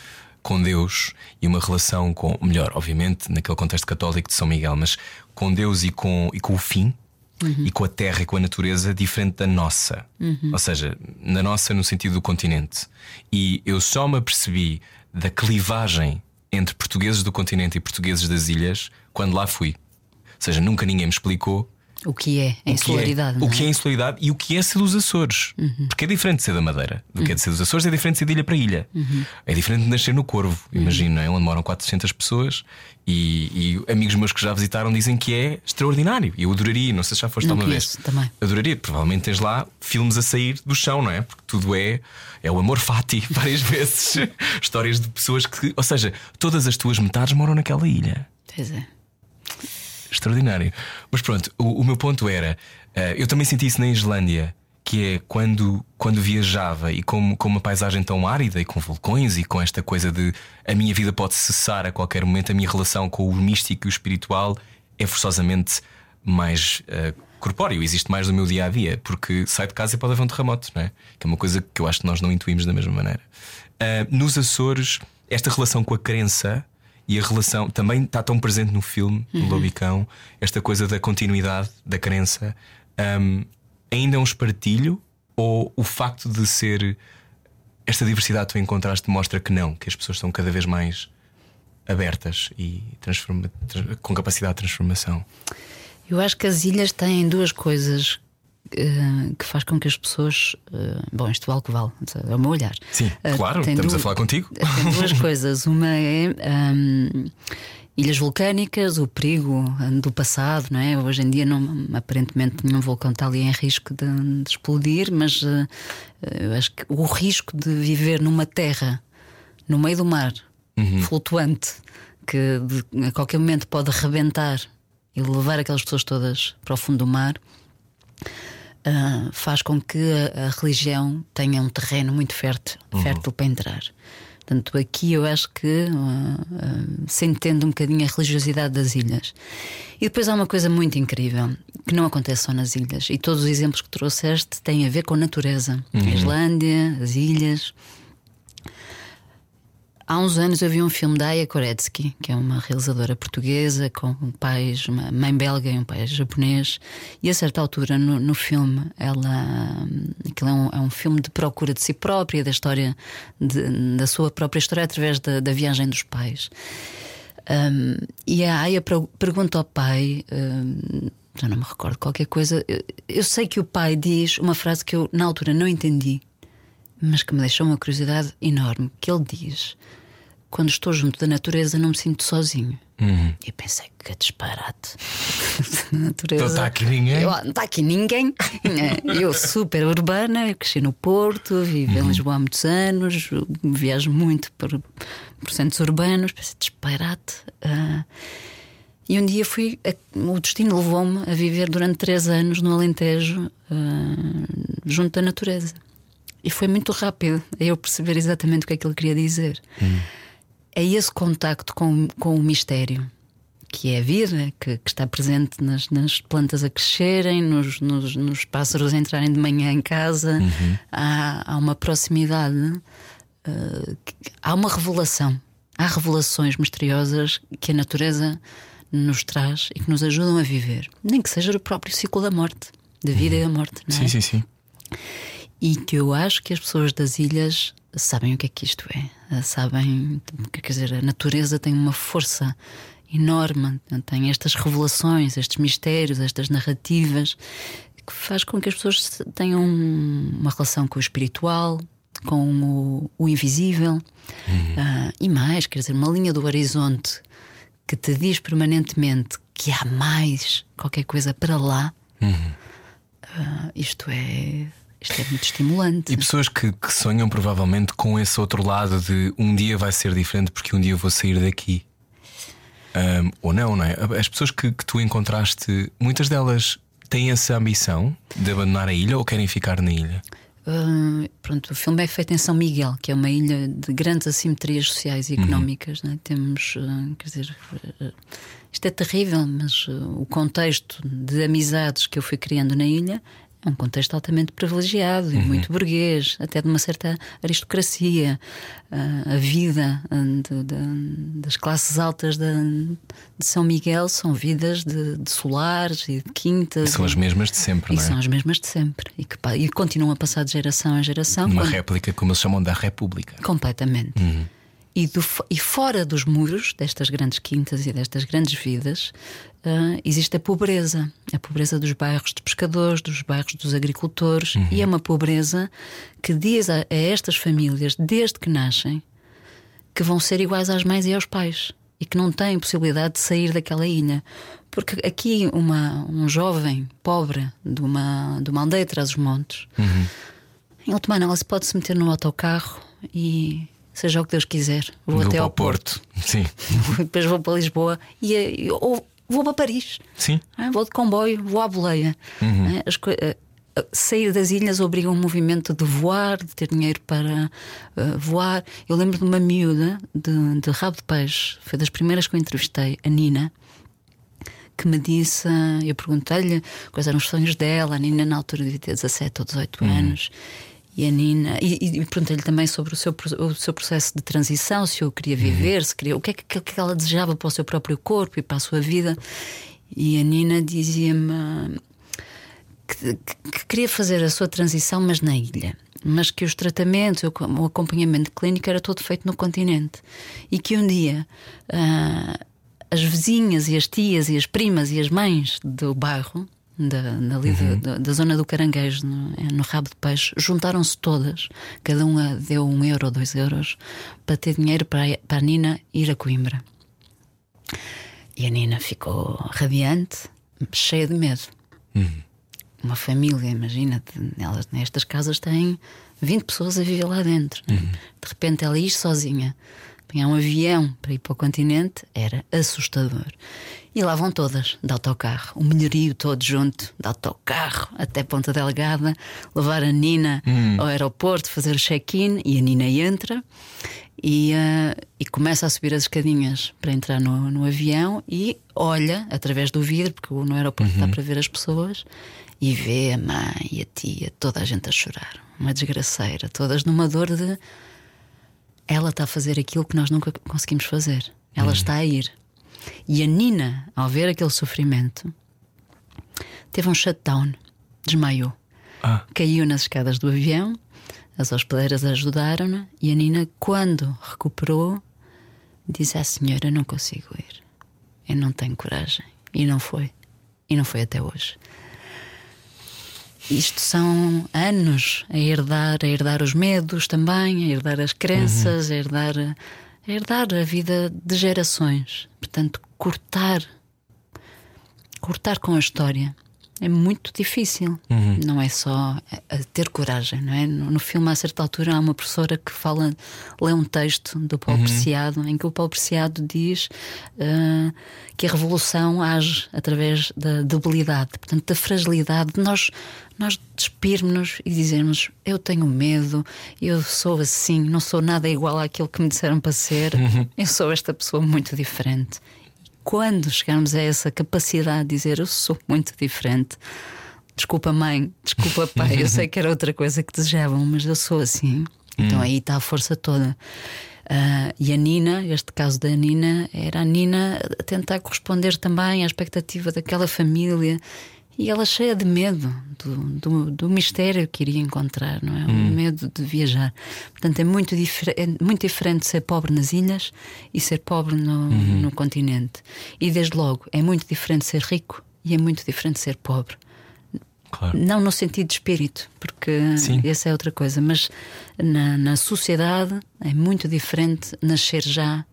com Deus e uma relação com, melhor, obviamente, naquele contexto católico de São Miguel, mas com Deus e com, e com o fim. Uhum. E com a terra e com a natureza diferente da nossa. Ou seja, na nossa, no sentido do continente. E eu só me apercebi da clivagem entre portugueses do continente e portugueses das ilhas quando lá fui. Ou seja, nunca ninguém me explicou O que é a o que é- insularidade. O que é insularidade e o que é ser dos Açores. Porque é diferente de ser da Madeira. Do que é de ser dos Açores é diferente de ser de ilha para ilha. É diferente de nascer no Corvo. Imagino, não é? onde moram 400 pessoas e, e amigos meus que já visitaram dizem que é extraordinário. E eu adoraria, não sei se já foste Não uma conheço, vez. também. Adoraria, provavelmente tens lá filmes a sair do chão, não é? Porque tudo é, é o amor fati várias vezes. Histórias de pessoas que, ou seja, todas as tuas metades moram naquela ilha. Pois é. Extraordinário. Mas pronto, o, o meu ponto era: eh, eu também senti isso na Islândia, que é quando, quando viajava e com, com uma paisagem tão árida e com vulcões e com esta coisa de a minha vida pode cessar a qualquer momento, a minha relação com o místico e o espiritual é forçosamente mais eh, corpóreo, existe mais no meu dia a dia, porque sai de casa e pode haver um terremoto, não é? Que é uma coisa que eu acho que nós não intuímos da mesma maneira. Eh, nos Açores, esta relação com a crença e a relação também está tão presente no filme, no Lobicão, esta coisa da continuidade, da crença. Um, ainda é um espartilho? Ou o facto de ser esta diversidade que tu encontraste mostra que não, que as pessoas estão cada vez mais abertas e com capacidade de transformação? Eu acho que as ilhas têm duas coisas que faz com que as pessoas. eh, bom, isto vale que vale, é o meu olhar. Sim, Eh, claro, tem estamos a falar contigo. Tem duas coisas. Uma é ahm, ilhas vulcânicas, o perigo do passado, não é? Hoje em dia, não, aparentemente, nenhum vulcão está ali em risco de, de explodir, mas eu acho que o risco de viver numa terra no meio do mar, flutuante, que de- a qualquer momento pode rebentar e levar aquelas pessoas todas para o fundo do mar. Ah, faz com que a, a religião tenha um terreno muito fértil, fértil para entrar. Portanto, aqui eu acho que ah, ah, se entende um bocadinho a religiosidade das ilhas. E depois há uma coisa muito incrível que não acontece só nas ilhas, e todos os exemplos que trouxeste têm a ver com a natureza. A Islândia, as ilhas. Há uns anos eu vi um filme da Aya Koretsky, que é uma realizadora portuguesa com pais, uma mãe belga e um pai japonês. E a certa altura no, no filme, ela. Aquilo é um, é um filme de procura de si própria, da história, de- da sua própria história através da, da viagem dos pais. Um, e a Aya pergunta ao pai, um, já não me recordo qualquer coisa. Eu, eu sei que o pai diz uma frase que eu na altura não entendi, mas que me deixou uma curiosidade enorme. Que ele diz: Quando estou junto da natureza, não me sinto sozinho. E eu pensei que disparate. natureza. Não está aqui ninguém. Eu, não está aqui ninguém. Eu, super urbana, eu cresci no Porto, vivo Uhum. em Lisboa há muitos anos, viajo muito por, por centros urbanos, pensei, disparate. Ah, e um dia fui, a- o destino levou-me a viver durante três anos no Alentejo, ah, junto da natureza. E foi muito rápido eu perceber exatamente o que é que ele queria dizer. É esse contacto com, com o mistério, que é a vida, que, que está presente nas, nas plantas a crescerem, nos, nos, nos pássaros a entrarem de manhã em casa. Há, há uma proximidade, que- há uma revelação. Há revelações misteriosas que a natureza nos traz e que nos ajudam a viver. Nem que seja o próprio ciclo da morte, da vida e da morte. Não é? Sim, sim, sim. E que eu acho que as pessoas das ilhas sabem o que é que isto é. Sabem, quer dizer, a natureza tem uma força enorme, tem estas revelações, estes mistérios, estas narrativas, que faz com que as pessoas tenham uma relação com o espiritual, com o, o invisível Ah, e mais, quer dizer, uma linha do horizonte que te diz permanentemente que há mais qualquer coisa para lá. Ah, isto é isto é muito estimulante. E pessoas que, que sonham provavelmente com esse outro lado de um dia vai ser diferente porque um dia eu vou sair daqui. Ahm, ou não, não é? As pessoas que, que tu encontraste, muitas delas têm essa ambição de abandonar a ilha ou querem ficar na ilha? Ah, pronto, o filme é feito em São Miguel, que é uma ilha de grandes assimetrias sociais e económicas. não é? Temos, ah, quer dizer, ah, isto é terrível, mas ah, o contexto de amizades que eu fui criando na ilha um contexto altamente privilegiado e muito burguês, até de uma certa aristocracia. Ah, a vida ah, de- de- das classes altas da- de São Miguel são vidas de, de solares e de quintas. São as mesmas de sempre, E não é? são as mesmas de sempre e que e continuam a passar de geração em geração. Uma quando- réplica, como eles chamam, da República. Completamente. Uhum. E, do, e, fora dos muros destas grandes quintas e destas grandes vidas uh, existe a pobreza. A pobreza dos bairros de pescadores, dos bairros dos agricultores. Uhum. E é uma pobreza que diz a, a estas famílias, desde que nascem, que vão ser iguais às mães e aos pais e que não têm possibilidade de sair daquela ilha. Porque aqui uma, um jovem pobre de uma, de uma aldeia atrás dos montes, uhum. em última análise, pode se meter no autocarro e seja o que Deus quiser, vou, vou até ao Porto. Porto. Sim. Depois vou para Lisboa e, ou vou para Paris. Sim. É? Vou de comboio, vou à boleia. Uhum. É? As, sair das ilhas obriga um movimento de voar, de ter dinheiro para uh, voar. Eu lembro de uma miúda de, de rabo de peixe, foi das primeiras que eu entrevistei, a Nina, que me disse, eu perguntei-lhe quais eram os sonhos dela, a Nina na altura devia ter 17 ou 18 uhum. anos. E a Nina, e, e perguntei-lhe também sobre o seu, o seu processo de transição, se eu queria viver, se queria, o que é que, que ela desejava para o seu próprio corpo e para a sua vida. E a Nina dizia-me que, que, queria fazer a sua transição, mas na ilha. Mas que os tratamentos, o acompanhamento clínico era todo feito no continente. E que um dia uh, as vizinhas e as tias e as primas e as mães do bairro, da, dali uhum. da, da, zona do caranguejo, no, no rabo de peixe, juntaram-se todas. Cada uma deu um euro ou dois euros para ter dinheiro para, para a Nina ir a Coimbra. E a Nina ficou radiante, cheia de medo. Uhum uma família, imagina, elas nestas casas têm 20 pessoas a viver lá dentro. Uhum. De repente ela ir sozinha, apanhar um avião para ir para o continente, era assustador. E lá vão todas, de autocarro, o melhorio todo junto, de autocarro até Ponta Delgada, levar a Nina uhum. ao aeroporto, fazer o check-in e a Nina entra. E, uh, e, começa a subir as escadinhas para entrar no, no, avião e olha através do vidro, porque no aeroporto uhum. dá para ver as pessoas, e vê a mãe e a tia, toda a gente a chorar, uma desgraceira, todas numa dor de ela está a fazer aquilo que nós nunca conseguimos fazer, ela uhum. está a ir. E a Nina, ao ver aquele sofrimento, teve um shutdown, desmaiou, ah. caiu nas escadas do avião. As hospedeiras ajudaram-na e a Nina, quando recuperou, disse à senhora: Não consigo ir, eu não tenho coragem. E não foi. E não foi até hoje. Isto são anos a herdar, a herdar os medos também, a herdar as crenças, uhum. a, herdar, herdar a vida de gerações. Portanto, cortar, cortar com a história é muito difícil. Uhum. Não é só ter coragem, não é? No, no, filme, a certa altura, há uma professora que fala, lê um texto do Paulo uhum. Preciado, em que o Paulo Preciado diz uh, que a revolução age através da debilidade, portanto, da fragilidade de nós. Nós despirmos-nos e dizermos: Eu tenho medo, eu sou assim, não sou nada igual àquilo que me disseram para ser, uhum. eu sou esta pessoa muito diferente quando chegarmos a essa capacidade de dizer eu sou muito diferente, desculpa mãe, desculpa pai, eu sei que era outra coisa que desejavam, mas eu sou assim. Então hum. aí está a força toda. Uh, e a Nina, este caso da Nina, era a Nina a tentar corresponder também à expectativa daquela família e ela cheia de medo do, do, do, mistério que iria encontrar, não é? O hum. medo de viajar. Portanto, é muito, é muito diferente ser pobre nas ilhas e ser pobre no, uhum. no continente. E desde logo, é muito diferente ser rico e é muito diferente ser pobre. Claro. Não no sentido de espírito, porque Sim. essa é outra coisa, mas na, na sociedade é muito diferente nascer já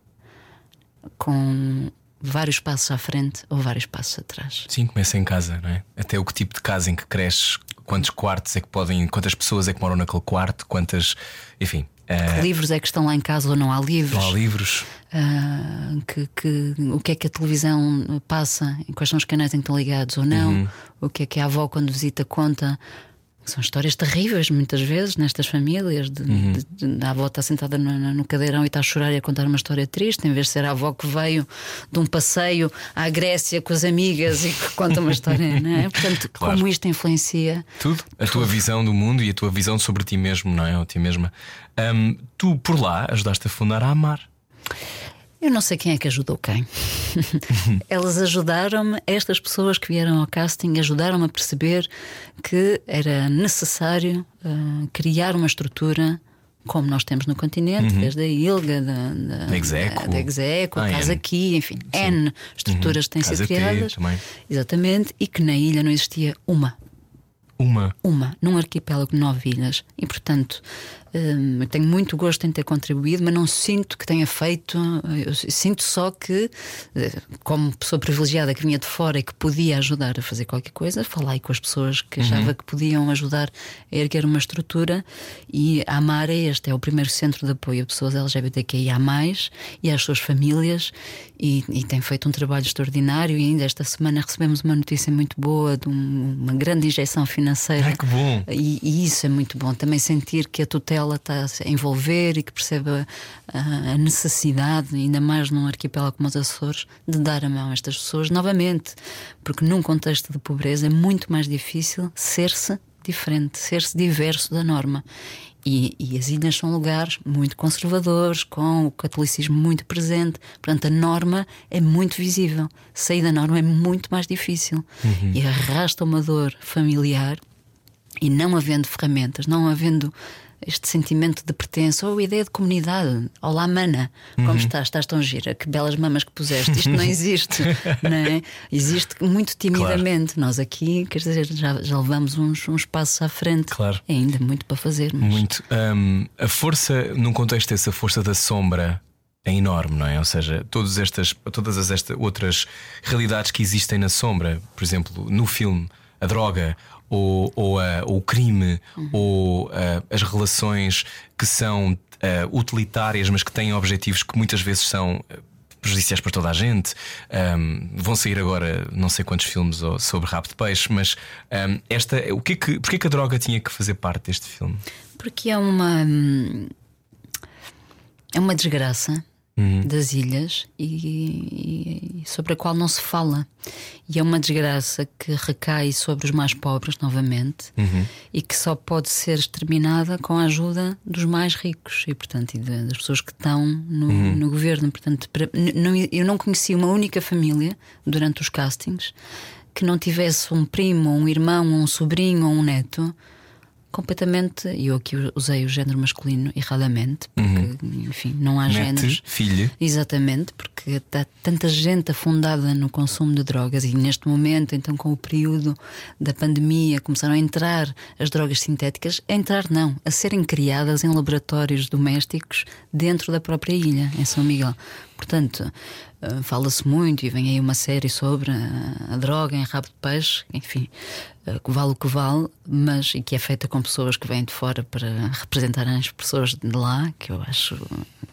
com vários passos à frente ou vários passos atrás. Sim, começa em casa, não é? Até o que tipo de casa em que cresces, quantos quartos é que podem, quantas pessoas é que moram naquele quarto, quantas, enfim. Uh... Que livros é que estão lá em casa ou não há livros? Não há livros. Uh, que, que, o que é que a televisão passa, quais são os canais em que estão ligados ou não, uhum. o que é que a avó, quando visita, conta são histórias terríveis, muitas vezes, nestas famílias. De, uhum. de, de, a avó está sentada no, no, cadeirão e está a chorar e a contar uma história triste, em vez de ser a avó que veio de um passeio à Grécia com as amigas e que conta uma história, não é? Portanto, claro. como isto influencia. Tudo. A tua visão do mundo e a tua visão sobre ti mesmo, não é? Ou ti mesma. Um, tu, por lá, ajudaste a fundar a Amar. Eu não sei quem é que ajudou quem. Elas ajudaram-me, estas pessoas que vieram ao casting ajudaram-me a perceber que era necessário uh, criar uma estrutura como nós temos no continente, desde a ILGA, da, da, Da Execo. da Execo, Ah, a Casa N. Aqui, enfim, N estruturas que têm sido criadas. também. Exatamente, e que na ilha não existia uma Uma. uma, num arquipélago de nove ilhas. E, portanto, eu tenho muito gosto em ter contribuído, mas não sinto que tenha feito. Eu sinto só que, eh, como pessoa privilegiada que vinha de fora e que podia ajudar a fazer qualquer coisa, falei com as pessoas que achava que podiam ajudar a erguer uma estrutura. E a Amara, este é o primeiro centro de apoio a pessoas LGBTQIA, e às suas famílias, e, e tem feito um trabalho extraordinário. E ainda esta semana recebemos uma notícia muito boa de um- uma grande injeção financeira. Ai, que bom. E, e isso é muito bom. Também sentir que a tutela está a envolver e que percebe a, necessidade, ainda mais num arquipélago como os Açores, de dar a mão a estas pessoas novamente. Porque num contexto de pobreza é muito mais difícil ser-se diferente, ser-se diverso da norma. E, e as ilhas são lugares muito conservadores, com o catolicismo muito presente. Portanto, a norma é muito visível. Sair da norma é muito mais difícil. E arrasta uma dor familiar e não havendo ferramentas, não havendo este sentimento de pertença ou a ideia de comunidade. Olá, mana, como estás? Estás tão gira? Que belas mamas que puseste. Isto não existe, não é? Existe muito timidamente. Nós aqui, quer dizer, já, já levamos uns, uns passos à frente. Claro. É ainda muito para fazer, mas Muito. Hum, a força, num contexto desse, a força da sombra é enorme, não é? Ou seja, todas estas, todas as esta, outras realidades que existem na sombra, por exemplo, no filme, a droga. Ou, ou, a- ou o crime, ou ah, as relações que são ah, utilitárias, mas que têm objetivos que muitas vezes são prejudiciais para toda a gente. Um, vão sair agora não sei quantos filmes sobre rabo de peixe, mas um, esta, o que é que, porque é que a droga tinha que fazer parte deste filme? Porque é uma. hum, É uma desgraça das ilhas e, e sobre a qual não se fala. E é uma desgraça que recai sobre os mais pobres, novamente, e que só pode ser exterminada com a ajuda dos mais ricos e, portanto, e da- das pessoas que estão no, no governo. Portanto, para- não- eu não conheci uma única família durante os castings que não tivesse um primo, um irmão, um sobrinho ou um neto completamente. E eu aqui usei o género masculino erradamente, porque, enfim, não há géneros. Nete, filho. Exatamente, porque está tanta gente afundada no consumo de drogas e neste momento, então, com o período da pandemia, começaram a entrar as drogas sintéticas, a entrar não, a serem criadas em laboratórios domésticos dentro da própria ilha, em São Miguel. Portanto, eh, fala-se muito e vem aí uma série sobre a, a droga em rabo de peixe, enfim, eh, que vale o que vale, mas e que é feita com pessoas que vêm de fora para representarem as pessoas de lá, que eu acho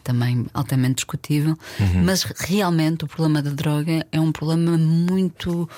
também altamente discutível. Mas realmente o problema da droga é um problema muito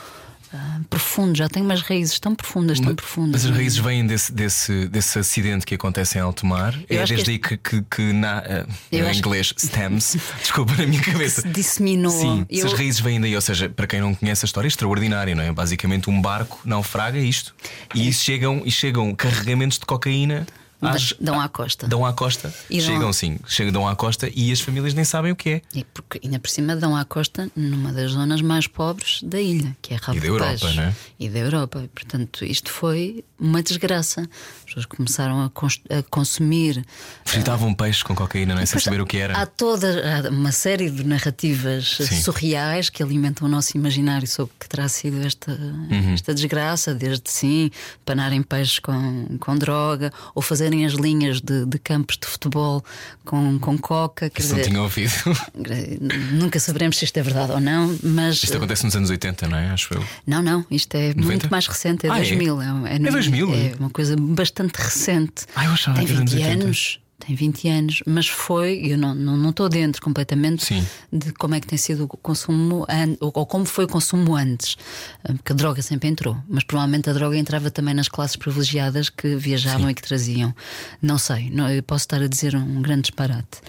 ah, profundo, já tem umas raízes tão profundas, tão profundas. Mas as raízes vêm desse, desse, desse acidente que acontece em alto mar. Eu É desde que aí que, que, que na, Eu em acho que- inglês, stems, desculpa na minha cabeça. se disseminou. Sim, Eu- as raízes vêm daí, ou seja, para quem não conhece a história, é extraordinário, não é? Basicamente, um barco naufraga isto e isso chegam, e chegam carregamentos de cocaína. Às- dão à costa. Dão à costa. E chegam sim, chegam dão à costa e as famílias nem sabem o que é. E porque ainda por cima dão à costa numa das zonas mais pobres da ilha, que é Rabo E da Europa, Peixe. não é? E da Europa. Portanto, isto foi uma desgraça. As pessoas começaram a, cons- a consumir. Fritavam peixe com cocaína, não é? Sem saber o que era. Há toda há uma série de narrativas Sim. surreais que alimentam o nosso imaginário sobre o que terá sido esta, Uhum. esta desgraça, desde sim, panarem peixes com, com droga ou fazerem as linhas de, de campos de futebol com, com coca. Quer Isso não dizer, tinha ouvido. Nunca saberemos se isto é verdade ou não, mas. Isto acontece nos anos 80, não é? Acho eu. Não, não, isto é 90? muito mais recente, é Ah, é? 2000. É, É 2000? É uma coisa bastante recente. Ah, eu achava Tem que era nos 20 80. anos. Tem 20 anos, mas foi, eu não estou não, estou dentro completamente Sim. de como é que tem sido o consumo ou, ou como foi o consumo antes, Ah, porque a droga sempre entrou, mas provavelmente a droga entrava também nas classes privilegiadas que viajavam e que traziam. Não sei, não, eu posso estar a dizer um grande disparate.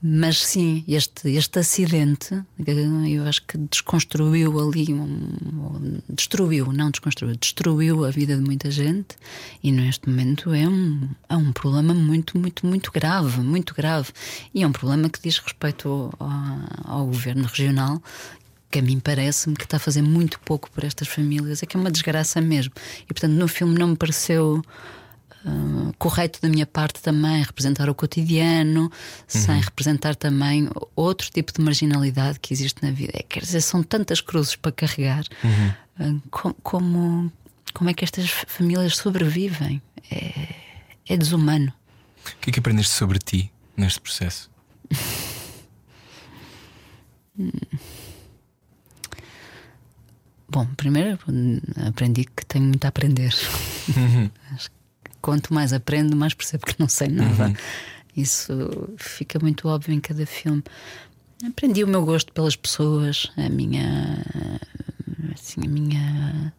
Mas sim, este, este acidente eu acho que desconstruiu ali, destruiu, não desconstruiu, destruiu a vida de muita gente e neste momento é um, é um problema muito, muito, muito grave, muito grave. E é um problema que diz respeito ao, ao governo regional que a mim parece-me que está a fazer muito pouco por estas famílias. É que é uma desgraça mesmo. E portanto, no filme não me pareceu uh, correto da minha parte também representar o cotidiano, sem representar também outro tipo de marginalidade que existe na vida. É, quer dizer, são tantas cruzes para carregar. Uh, co- como, como é que estas famílias sobrevivem? É, é desumano. O que é que aprendeste sobre ti neste processo? Bom, primeiro hum, aprendi que tenho muito a aprender. Acho que Quanto mais aprendo, mais percebo que não sei nada. Isso fica muito óbvio em cada filme. Aprendi o meu gosto pelas pessoas, a minha. Assim, a minha.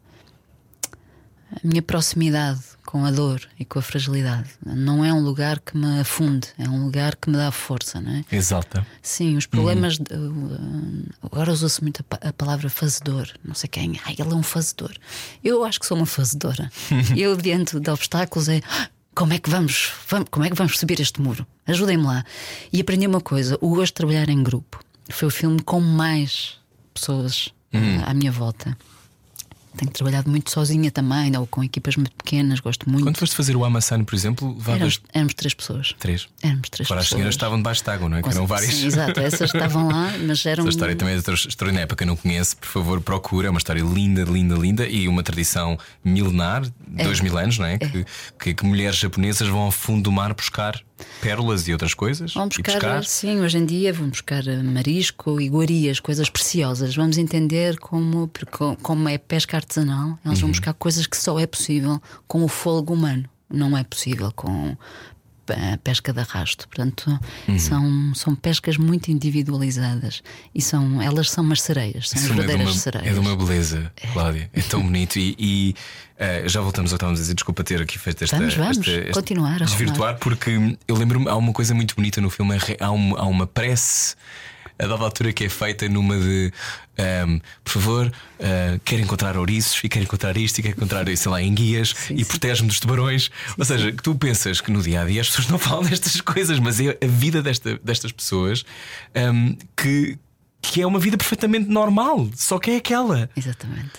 A minha proximidade com a dor e com a fragilidade. Não é um lugar que me afunde, é um lugar que me dá força, não é? Exalta. Sim, os problemas. de- uh, agora usa-se muito a, pa- a palavra fazedor. Não sei quem. Ai, ele é um fazedor. Eu acho que sou uma fazedora. Eu, diante de obstáculos, é. "Ah, Como é que vamos, vamos, como é que vamos subir este muro? Ajudem-me lá. E aprendi uma coisa: o gosto de trabalhar em grupo. Foi o filme com mais pessoas uh, à minha volta. Tenho trabalhado muito sozinha também, ou com equipas muito pequenas, gosto muito. Quando foste fazer o Amassano, por exemplo, levavas Éramos, éramos três pessoas. três. Éramos três as pessoas. senhoras estavam debaixo de água, não é? Que Com- eram várias. Sim, exato, essas estavam lá, mas eram. Essa história também é extra- extraordinária. Para quem não conhece, por favor, procura. É uma história linda, linda, linda e uma tradição milenar, dois mil anos, não é? Que, que, que mulheres japonesas vão ao fundo do mar buscar pérolas e outras coisas. Vamos buscar, pescar. sim, hoje em dia vamos buscar eh, marisco, iguarias, coisas preciosas. Vamos entender como, como é pesca artesanal, eles Uhum. vão buscar coisas que só é possível com o fôlego humano. Não é possível com a pesca de arrasto. Portanto, Uhum. são, são pescas muito individualizadas e são, elas são umas sereias, são Isso é de verdadeiras uma, sereias. é de uma beleza, Cláudia. É tão bonito. E, e, eh, já voltamos ao que estávamos a dizer. Desculpa ter aqui feito esta. Vamos, vamos, esta- este continuar Desvirtuar, porque eu lembro-me, há uma coisa muito bonita no filme. é Há uma, há uma prece a dada altura que é feita numa de ehm, por favor, eh, quero encontrar ouriços e quero encontrar isto e quero encontrar, sei lá, enguias e protege-me dos tubarões. Ou seja, que tu pensas que no dia a dia as pessoas não falam destas coisas, mas é a vida desta- destas pessoas ehm, que, que é uma vida perfeitamente normal, só que é aquela. Exatamente.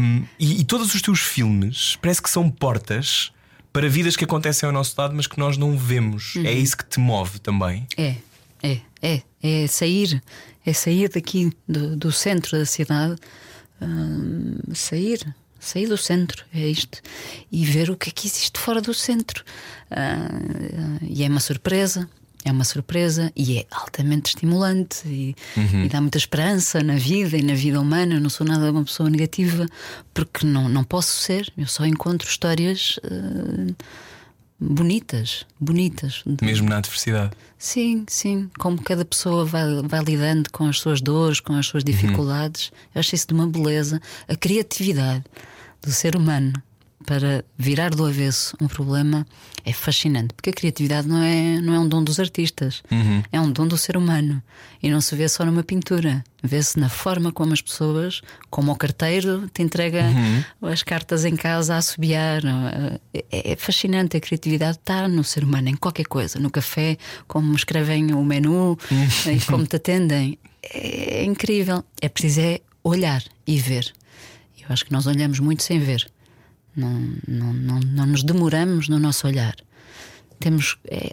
Um, e, e todos os teus filmes parece que são portas para vidas que acontecem ao nosso lado, mas que nós não vemos. É isso que te move também. É, é, é. É sair, é sair daqui do, do centro da cidade, hum, sair, sair do centro, é isto, e ver o que é que existe fora do centro. Ah, e é uma surpresa. É uma surpresa e é altamente estimulante e, e dá muita esperança na vida e na vida humana. Eu não sou nada uma pessoa negativa porque não, não posso ser. Eu só encontro histórias ah, bonitas, bonitas. Mesmo na adversidade. Sim, sim. Como cada pessoa vai, vai lidando com as suas dores, com as suas dificuldades. Eu acho isso de uma beleza. A criatividade do ser humano para virar do avesso um problema é fascinante. Porque a criatividade não é, não é um dom dos artistas, é um dom do ser humano. E não se vê só numa pintura, vê-se na forma como as pessoas, como o carteiro, te entrega as cartas em casa a assobiar. É, é fascinante. A criatividade está no ser humano, em qualquer coisa, no café, como escrevem o menu e como te atendem. É incrível. É preciso é olhar e ver. Eu acho que nós olhamos muito sem ver. Não, não, não, não nos demoramos no nosso olhar. Temos, é,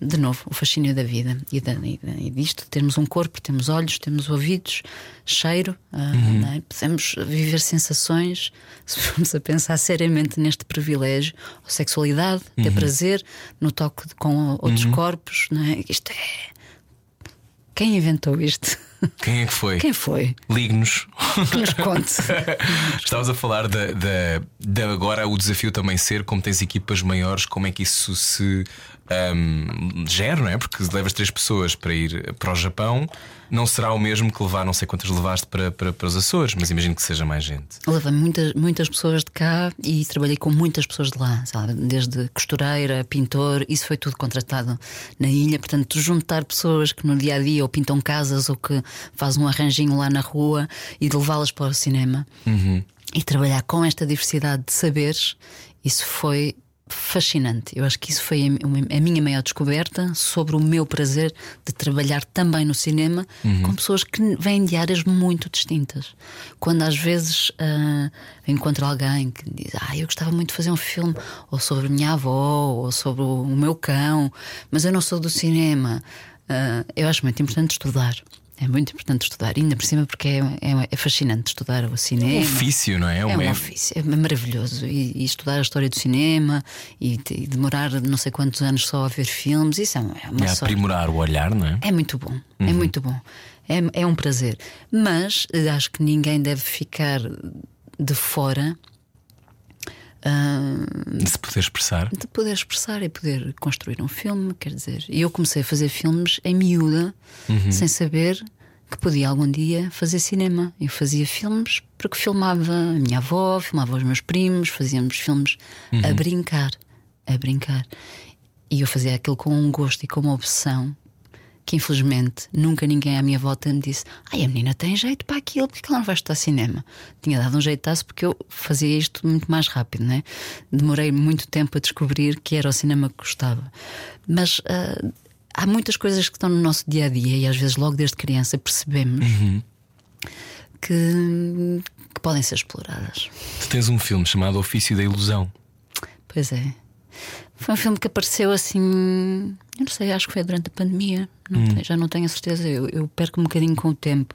de novo, o fascínio da vida e, da, e, e disto. Temos um corpo, temos olhos, temos ouvidos, cheiro, ah, não é? podemos viver sensações. Se formos a pensar seriamente neste privilégio, a sexualidade, ter prazer no toque com outros corpos, não é? Isto é. Quem inventou isto? Quem é que foi? Quem foi? Ligue-nos. Que nos conte. Estavas a falar da, da, da agora o desafio também ser como tens equipas maiores, como é que isso se ahm, gera, não é? Porque levas três pessoas para ir para o Japão, não será o mesmo que levar, não sei quantas levaste para, para, para os Açores, mas imagino que seja mais gente. Levei muitas, muitas pessoas de cá e trabalhei com muitas pessoas de lá, sabe? Desde costureira, pintor, isso foi tudo contratado na ilha. Portanto, juntar pessoas que no dia a dia ou pintam casas ou que fazem um arranjinho lá na rua e de levá-las para o cinema e trabalhar com esta diversidade de saberes, isso foi fascinante. Eu acho que isso foi a, minha maior descoberta sobre o meu prazer de trabalhar também no cinema uhum. com pessoas que vêm de áreas muito distintas. Quando às vezes uh, encontro alguém que diz: Ah, eu gostava muito de fazer um filme ou sobre a minha avó ou sobre o, o meu cão, mas eu não sou do cinema. Uh, eu acho muito importante estudar. É muito importante estudar, ainda por cima, porque é, é, é fascinante estudar o cinema. É um ofício, não é? É um, é um ofício, é maravilhoso. E, e, estudar a história do cinema e, e, demorar não sei quantos anos só a ver filmes, isso é, uma é sorte. aprimorar o olhar, não é? É muito bom, é uhum. é muito bom. É, é um prazer. Mas eh, acho que ninguém deve ficar de fora de se poder expressar? De poder expressar e poder construir um filme, quer dizer. E eu comecei a fazer filmes em miúda, uhum. sem saber que podia algum dia fazer cinema. Eu fazia filmes porque filmava a minha avó, filmava os meus primos, fazíamos filmes uhum. a brincar. A brincar. E eu fazia aquilo com um gosto e com uma obsessão que infelizmente nunca ninguém à minha volta me disse: Ai, a menina tem jeito para aquilo, porque ela não vai estudar cinema? Tinha dado um jeitaço porque eu fazia isto muito mais rápido, né? Demorei muito tempo a descobrir que era o cinema que gostava. Mas uh, há muitas coisas que estão no nosso dia a dia e às vezes, logo desde criança, percebemos. Uhum. Que, que podem ser exploradas. Tu tens um filme chamado Ofício da Ilusão. Pois é. Foi um filme que apareceu assim. Eu não sei, acho que foi durante a pandemia. Não hum. tenho, já não tenho a certeza. Eu, eu, perco um bocadinho com o tempo.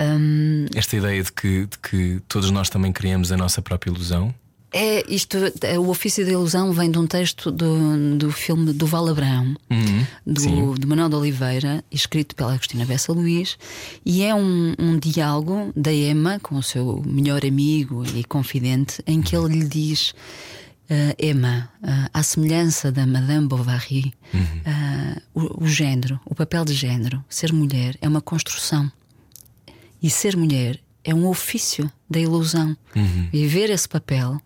Um, Esta ideia de que, de que todos nós também criamos a nossa própria ilusão. É isto, é, o ofício da ilusão vem de um texto do, do filme do Val Abrão, uhum, do, do, Manuel de Oliveira, escrito pela Agostina Bessa Luís, e é um, um diálogo da Emma com o seu melhor amigo e confidente, em que ele lhe diz uh, Emma, uh, à semelhança da Madame Bovary, uhum. uh, o, o género, o papel de género, ser mulher é uma construção. E ser mulher é um ofício da ilusão. Uhum. Viver esse papel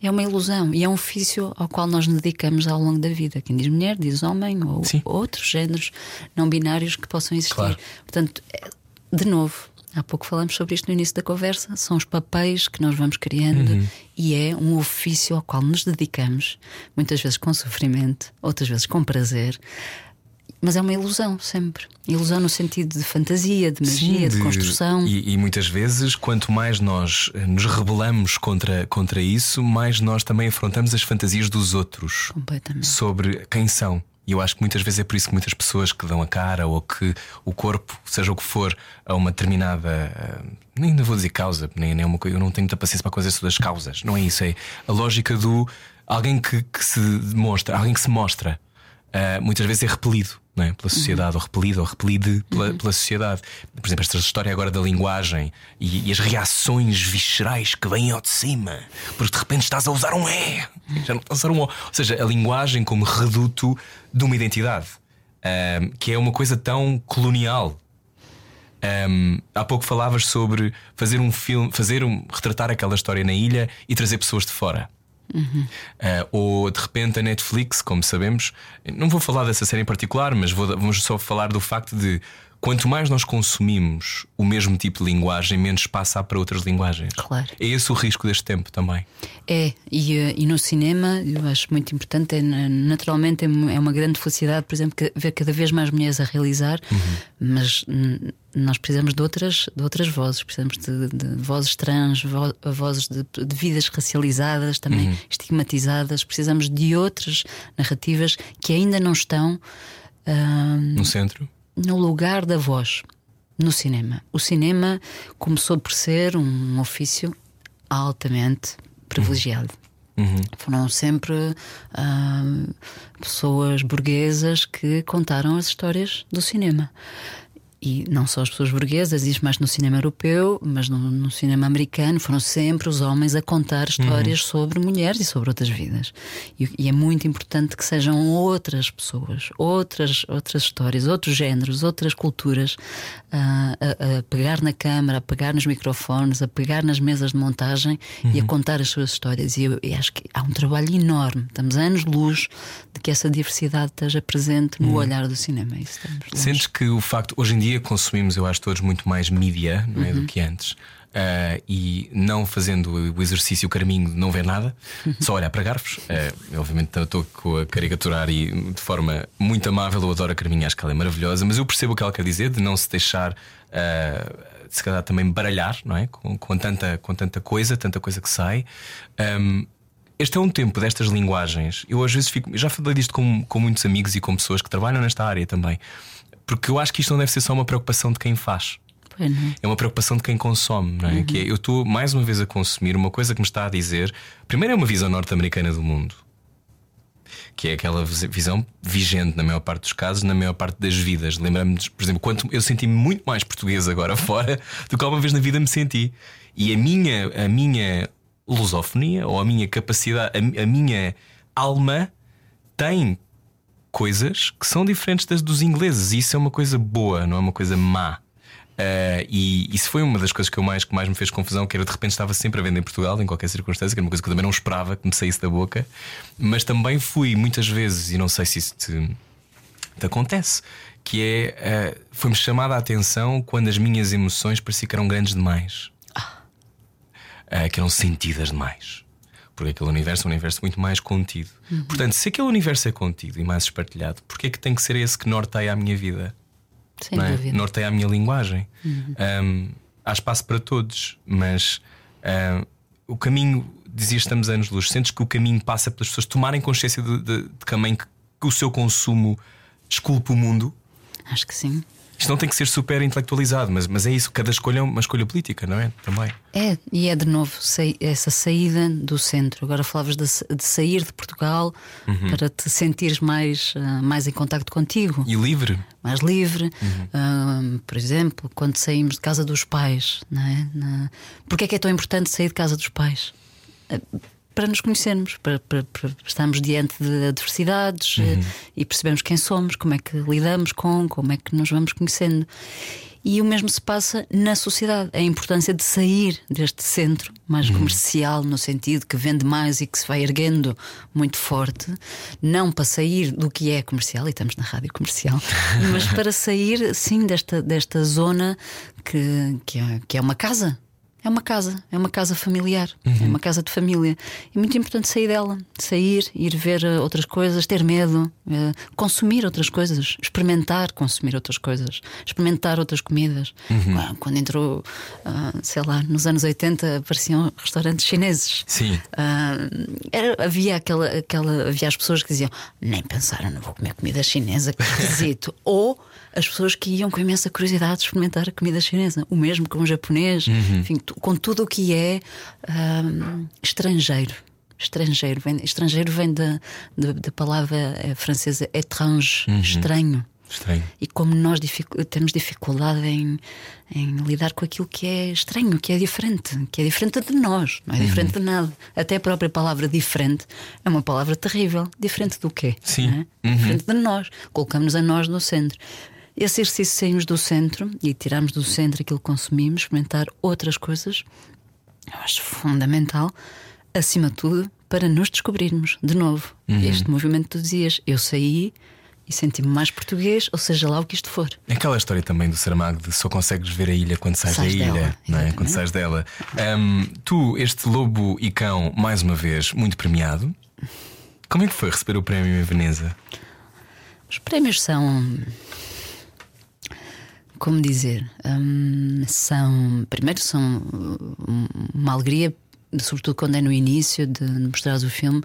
é uma ilusão e é um ofício ao qual nós nos dedicamos ao longo da vida. Quem diz mulher, diz homem ou Sim. outros géneros não binários que possam existir. Claro. Portanto, é, de novo, Há pouco falamos sobre isto no início da conversa. São os papéis que nós vamos criando uhum. e é um ofício ao qual nos dedicamos, muitas vezes com sofrimento, outras vezes com prazer. Mas é uma ilusão sempre. Ilusão no sentido de fantasia, de magia, Sim, de, de, construção. E, e, muitas vezes, quanto mais nós eh, nos rebelamos contra, contra isso, mais nós também afrontamos as fantasias dos outros sobre quem são. E eu acho que muitas vezes é por isso que muitas pessoas que dão a cara ou que o corpo, seja o que for, a uma determinada. Uh, nem vou dizer causa, nem, nem uma coisa. Eu não tenho muita paciência para coisas das causas. Não é isso. É a lógica do alguém que, que se demonstra, alguém que se mostra, uh, muitas vezes é repelido é? pela sociedade, uhum. ou repelido, ou repelido pela, uhum. pela, sociedade. Por exemplo, esta história agora da linguagem e, e, as reações viscerais que vêm ao de cima, porque de repente estás a usar um E, já não estás a usar um O. Ou seja, a linguagem como reduto de uma identidade, um, que é uma coisa tão colonial. Um, há pouco falavas sobre fazer um filme, fazer um, retratar aquela história na ilha e trazer pessoas de fora. Uhum. Uh, ou de repente a Netflix, como sabemos, não vou falar dessa série em particular, mas vou, vamos só falar do facto de quanto mais nós consumimos o mesmo tipo de linguagem, menos espaço há para outras linguagens. Claro. É esse o risco deste tempo também. É, e, eh, e no cinema eu acho muito importante, é, naturalmente é, é uma grande felicidade, por exemplo, ver cada vez mais mulheres a realizar, uhum. mas nós precisamos de outras, de outras vozes, precisamos de, de vozes trans, vo, vozes de, de, vidas racializadas, também uhum. estigmatizadas, precisamos de outras narrativas que ainda não estão. Uh, no centro? No lugar da voz no cinema. O cinema começou por ser um ofício altamente privilegiado. Uhum. Foram sempre uh, pessoas burguesas que contaram as histórias do cinema e não só as pessoas burguesas, isso mais no cinema europeu, mas no, no, cinema americano, foram sempre os homens a contar histórias uhum. sobre mulheres e sobre outras vidas. E, e, é muito importante que sejam outras pessoas, outras, outras histórias, outros géneros, outras culturas uh, a, a, pegar na câmara, a pegar nos microfones, a pegar nas mesas de montagem uhum. e a uhum. contar as suas histórias. E eu, eu, acho que há um trabalho enorme, estamos anos de luz de que essa diversidade esteja presente no uhum. olhar do cinema. Sentes que o facto, hoje em dia, dia consumimos, eu acho, todos muito mais mídia não é, do que antes. Uh, e não fazendo o exercício carminho de não ver nada, só olhar para garfos. Uh, obviamente estou a caricaturar e de forma muito amável. Eu adoro a Carminha, acho que ela é maravilhosa, mas eu percebo o que ela quer dizer de não se deixar. Uh, se calhar também baralhar, não é? Com, com, tanta, com tanta coisa, tanta coisa que sai. Um, este é um tempo destas linguagens. Eu às vezes fico. já falei disto com, com muitos amigos e com pessoas que trabalham nesta área também. Porque eu acho que isto não deve ser só uma preocupação de quem faz. É. é uma preocupação de quem consome, não é? Uhum. Que é, eu estou mais uma vez a consumir uma coisa que me está a dizer. Primeiro é uma visão norte-americana do mundo, que é aquela visão vigente na maior parte dos casos, na maior parte das vidas. Lembramos, me por exemplo, quanto eu senti-me muito mais português agora fora do que alguma vez na vida me senti. E a minha, a minha lusofonia ou a minha capacidade, a, a minha alma tem coisas que são diferentes das dos ingleses. E isso é uma coisa boa, não é uma coisa má. Uh, e isso foi uma das coisas que, eu mais, que mais me fez confusão, que era de repente estava sempre a vender em Portugal, em qualquer circunstância, que era uma coisa que eu também não esperava que me saísse da boca. Mas também fui muitas vezes, e não sei se isso te, te acontece, que é uh, foi-me chamada a atenção quando as minhas emoções pareciam que eram grandes demais, uh, que eram sentidas demais. Porque aquele universo é um universo muito mais contido. Uhum. Portanto, se aquele universo é contido e mais espartilhado, porquê é que tem que ser esse que norteia a minha vida? Sem é? dúvida. Norteia a minha linguagem. Uhum. Um, há espaço para todos, mas um, o caminho, dizia estamos anos luz, sentes que o caminho passa pelas pessoas tomarem consciência de, de, de que, que o seu consumo desculpa o mundo? Acho que sim. Isto não tem que ser super intelectualizado, mas, mas é isso, cada escolha é uma escolha política, não é? Também. É, e é de novo essa saída do centro. Agora falavas de, de sair de Portugal uhum. para te sentires mais, uh, mais em contacto contigo. E livre. Mais livre. Uhum. Uh, por exemplo, quando saímos de casa dos pais, não é? Na... Porquê é que é tão importante sair de casa dos pais? Uh, para nos conhecermos, para, para, para estarmos diante de adversidades uhum. e percebemos quem somos, como é que lidamos com, como é que nos vamos conhecendo. E o mesmo se passa na sociedade. A importância de sair deste centro mais uhum. comercial, no sentido que vende mais e que se vai erguendo muito forte, não para sair do que é comercial, e estamos na rádio comercial, mas para sair, sim, desta, desta zona que, que, é, que é uma casa é uma casa, é uma casa familiar, é uhum. é uma casa de família. É muito importante sair dela, sair, ir ver eh, outras coisas, ter medo, uh, consumir outras coisas, experimentar consumir outras coisas, experimentar outras comidas. Uhum. Quando entrou, uh, sei lá, nos anos 80 apareciam restaurantes chineses. Sim. Uh, era, havia aquela, aquela, havia as pessoas que diziam nem pensar, não vou comer comida chinesa, que esquisito. Ou as pessoas que iam com imensa curiosidade experimentar a comida chinesa, o mesmo com o japonês, uhum. enfim, com tudo o que é um, estrangeiro. Estrangeiro vem, estrangeiro vem da, da, da palavra eh, francesa étrange, uhum. estranho. Estranho. E como nós temos dificuldade em, em, lidar com aquilo que é estranho, que é diferente, que é diferente de nós, não é uhum. diferente de nada. Até a própria palavra diferente é uma palavra terrível. Diferente do quê? Sim. É? Uhum. Diferente de nós. Colocamos a nós no centro. Esse exercício saímos do centro e tirarmos do centro aquilo que consumimos, experimentar outras coisas, eu acho fundamental, acima de tudo, para nos descobrirmos de novo. Uhum. Este movimento que tu dizias, eu saí e senti-me mais português, ou seja lá o que isto for. É aquela história também do Saramago de só consegues ver a ilha quando sais, sais da ilha, dela, não é? quando sais dela. Um, tu, este lobo e cão, mais uma vez, muito premiado. Como é que foi receber o prémio em Veneza? Os prémios são como dizer, hum, são primeiro são uma alegria, sobretudo quando é no início de, mostrares o filme,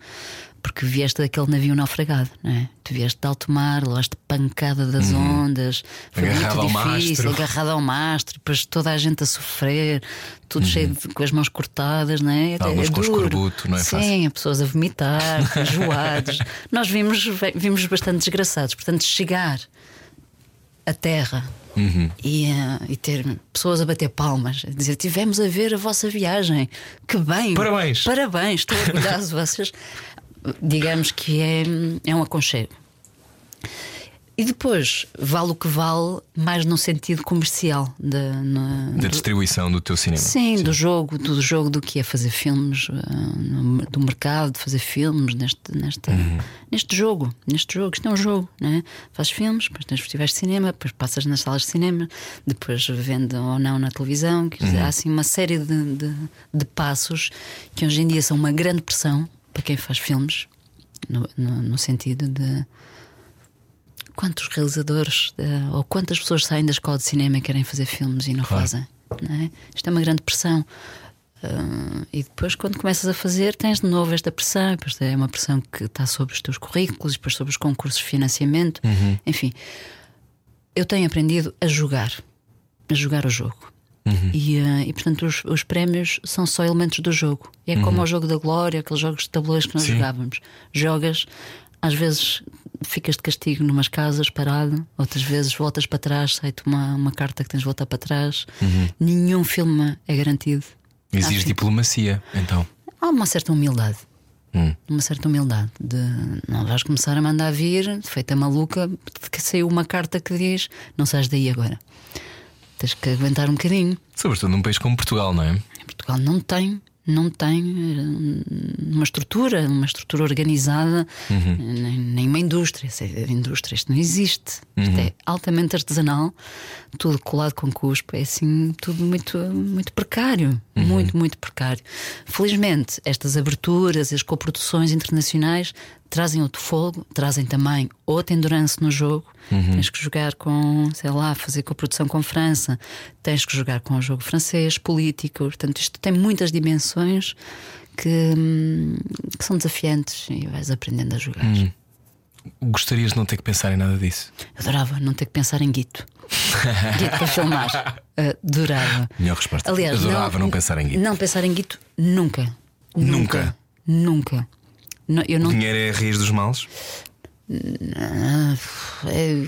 porque vieste daquele navio naufragado, não é? Tu vieste de alto mar, levaste pancada das uhum. ondas, foi agarrado muito ao difícil, mastro. agarrado ao mastro, depois toda a gente a sofrer, tudo uhum. cheio de, com as mãos cortadas, não é? Alguns é com duro. escorbuto, não é Sim, fácil. pessoas a vomitar, enjoados. Nós vimos, vimos bastante desgraçados, portanto, chegar a terra Uhum. E, uh, e, ter pessoas a bater palmas, a dizer: Tivemos a ver a vossa viagem, que bem! Parabéns! Parabéns, estou orgulhoso de vocês. Digamos que é, é um aconchego. E depois, vale o que vale, mais no sentido comercial da, na, Da distribuição do teu cinema. Sim, do jogo, do jogo do que é fazer filmes, no- do mercado de fazer filmes neste, neste, neste jogo. Neste jogo, isto é um jogo, né? Fazes filmes, depois tens festivais de cinema, depois passas nas salas de cinema, depois vende ou não na televisão. Quer dizer, Há assim uma série de, de, de passos que hoje em dia são uma grande pressão para quem faz filmes, no, no, no sentido de quantos realizadores eh, ou quantas pessoas saem da escola de cinema e querem fazer filmes e não Claro. fazem. não é? Isto é uma grande pressão. Ah, e depois, quando começas a fazer, tens de novo esta pressão. Depois é uma pressão que está sobre os teus currículos, depois sobre os concursos de financiamento. Enfim, eu tenho aprendido a jogar, a jogar o jogo. E, ah, e, portanto, os, os prémios são só elementos do jogo. É como o jogo da glória, aqueles jogos de tabuleiros que nós Sim. jogávamos. Jogas, às vezes ficas de castigo numas casas parado, outras vezes voltas para trás, sai-te uma, uma carta que tens de voltar para trás. Nenhum filme é garantido. Exige Acho- diplomacia, então. Há uma certa humildade. Hum. Uma certa humildade de não vais começar a mandar vir, feita maluca, de que saiu uma carta que diz não sais daí agora. Tens que aguentar um bocadinho. Sobretudo num país como Portugal, não é? Portugal não tem, não tem eh, uma estrutura, uma estrutura organizada, nem, nem uma indústria. Isso é indústria, isto não existe. Isto é altamente artesanal, tudo colado com cuspo, é assim, tudo muito, muito precário. Muito, muito precário. Felizmente, estas aberturas, as coproduções internacionais trazem outro fogo, trazem também outra endurance no jogo. Tens que jogar com, sei lá, fazer coprodução com França, tens que jogar com o jogo francês, político. Portanto, isto tem muitas dimensões que, hum, que são desafiantes e vais aprendendo a jogar. Gostarias de não ter que pensar em nada disso? Adorava não ter que pensar em guito. guito para filmar. Adorava. Melhor resposta. Aliás, Adorava não, pensar em guito. Não pensar em guito nunca. Nunca? Nunca. Não, eu não O dinheiro é a raiz dos males? É,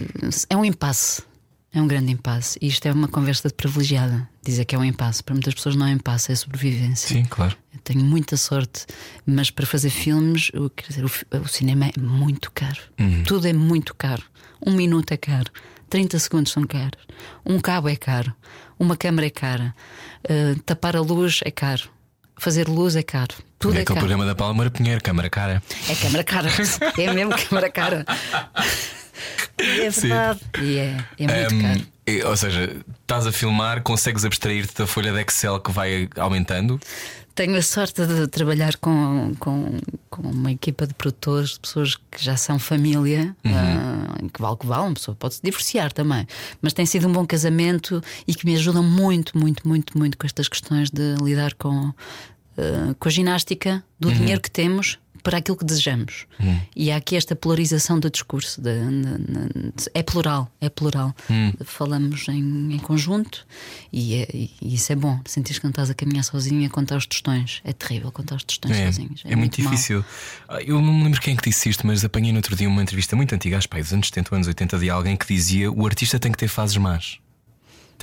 é um impasse. É um grande impasse. E isto é uma conversa de privilegiada. Dizer que é um impasse. Para muitas pessoas não é impasse, é sobrevivência. Sim, claro. Eu tenho muita sorte, mas para fazer filmes, o, dizer, o, o cinema é muito caro. Tudo é muito caro. Um minuto é caro, 30 segundos são caros, um cabo é caro, uma câmera é cara, ah, tapar a luz é caro, fazer luz é caro. Tudo é aquele programa da Palmeira Pinheiro, câmara cara. É câmara cara. é mesmo câmara cara. É verdade. E é, é muito Hum, caro. e- ou seja, estás a filmar, consegues abstrair-te da folha de Excel que vai aumentando. Tenho a sorte de trabalhar com, com, com uma equipa de produtores, de pessoas que já são família, ah, que vale o que vale, uma pessoa pode se divorciar também. Mas tem sido um bom casamento e que me ajudam muito, muito, muito, muito com estas questões de lidar com, ah, com a ginástica do dinheiro que temos para aquilo que desejamos. E há aqui esta polarização do discurso. de- de- de- é plural, é plural. Falamos em, em conjunto e, é- e isso é bom. Sentir que não estás a caminhar sozinho a contar os tostões. É terrível contar os tostões É, sozinhos. é muito mau. difícil. Ah, Eu não me lembro quem é que disse isto, mas apanhei no outro dia uma entrevista muito antiga, acho que dos anos 70, anos 80, de alguém que dizia o artista tem que ter fases más.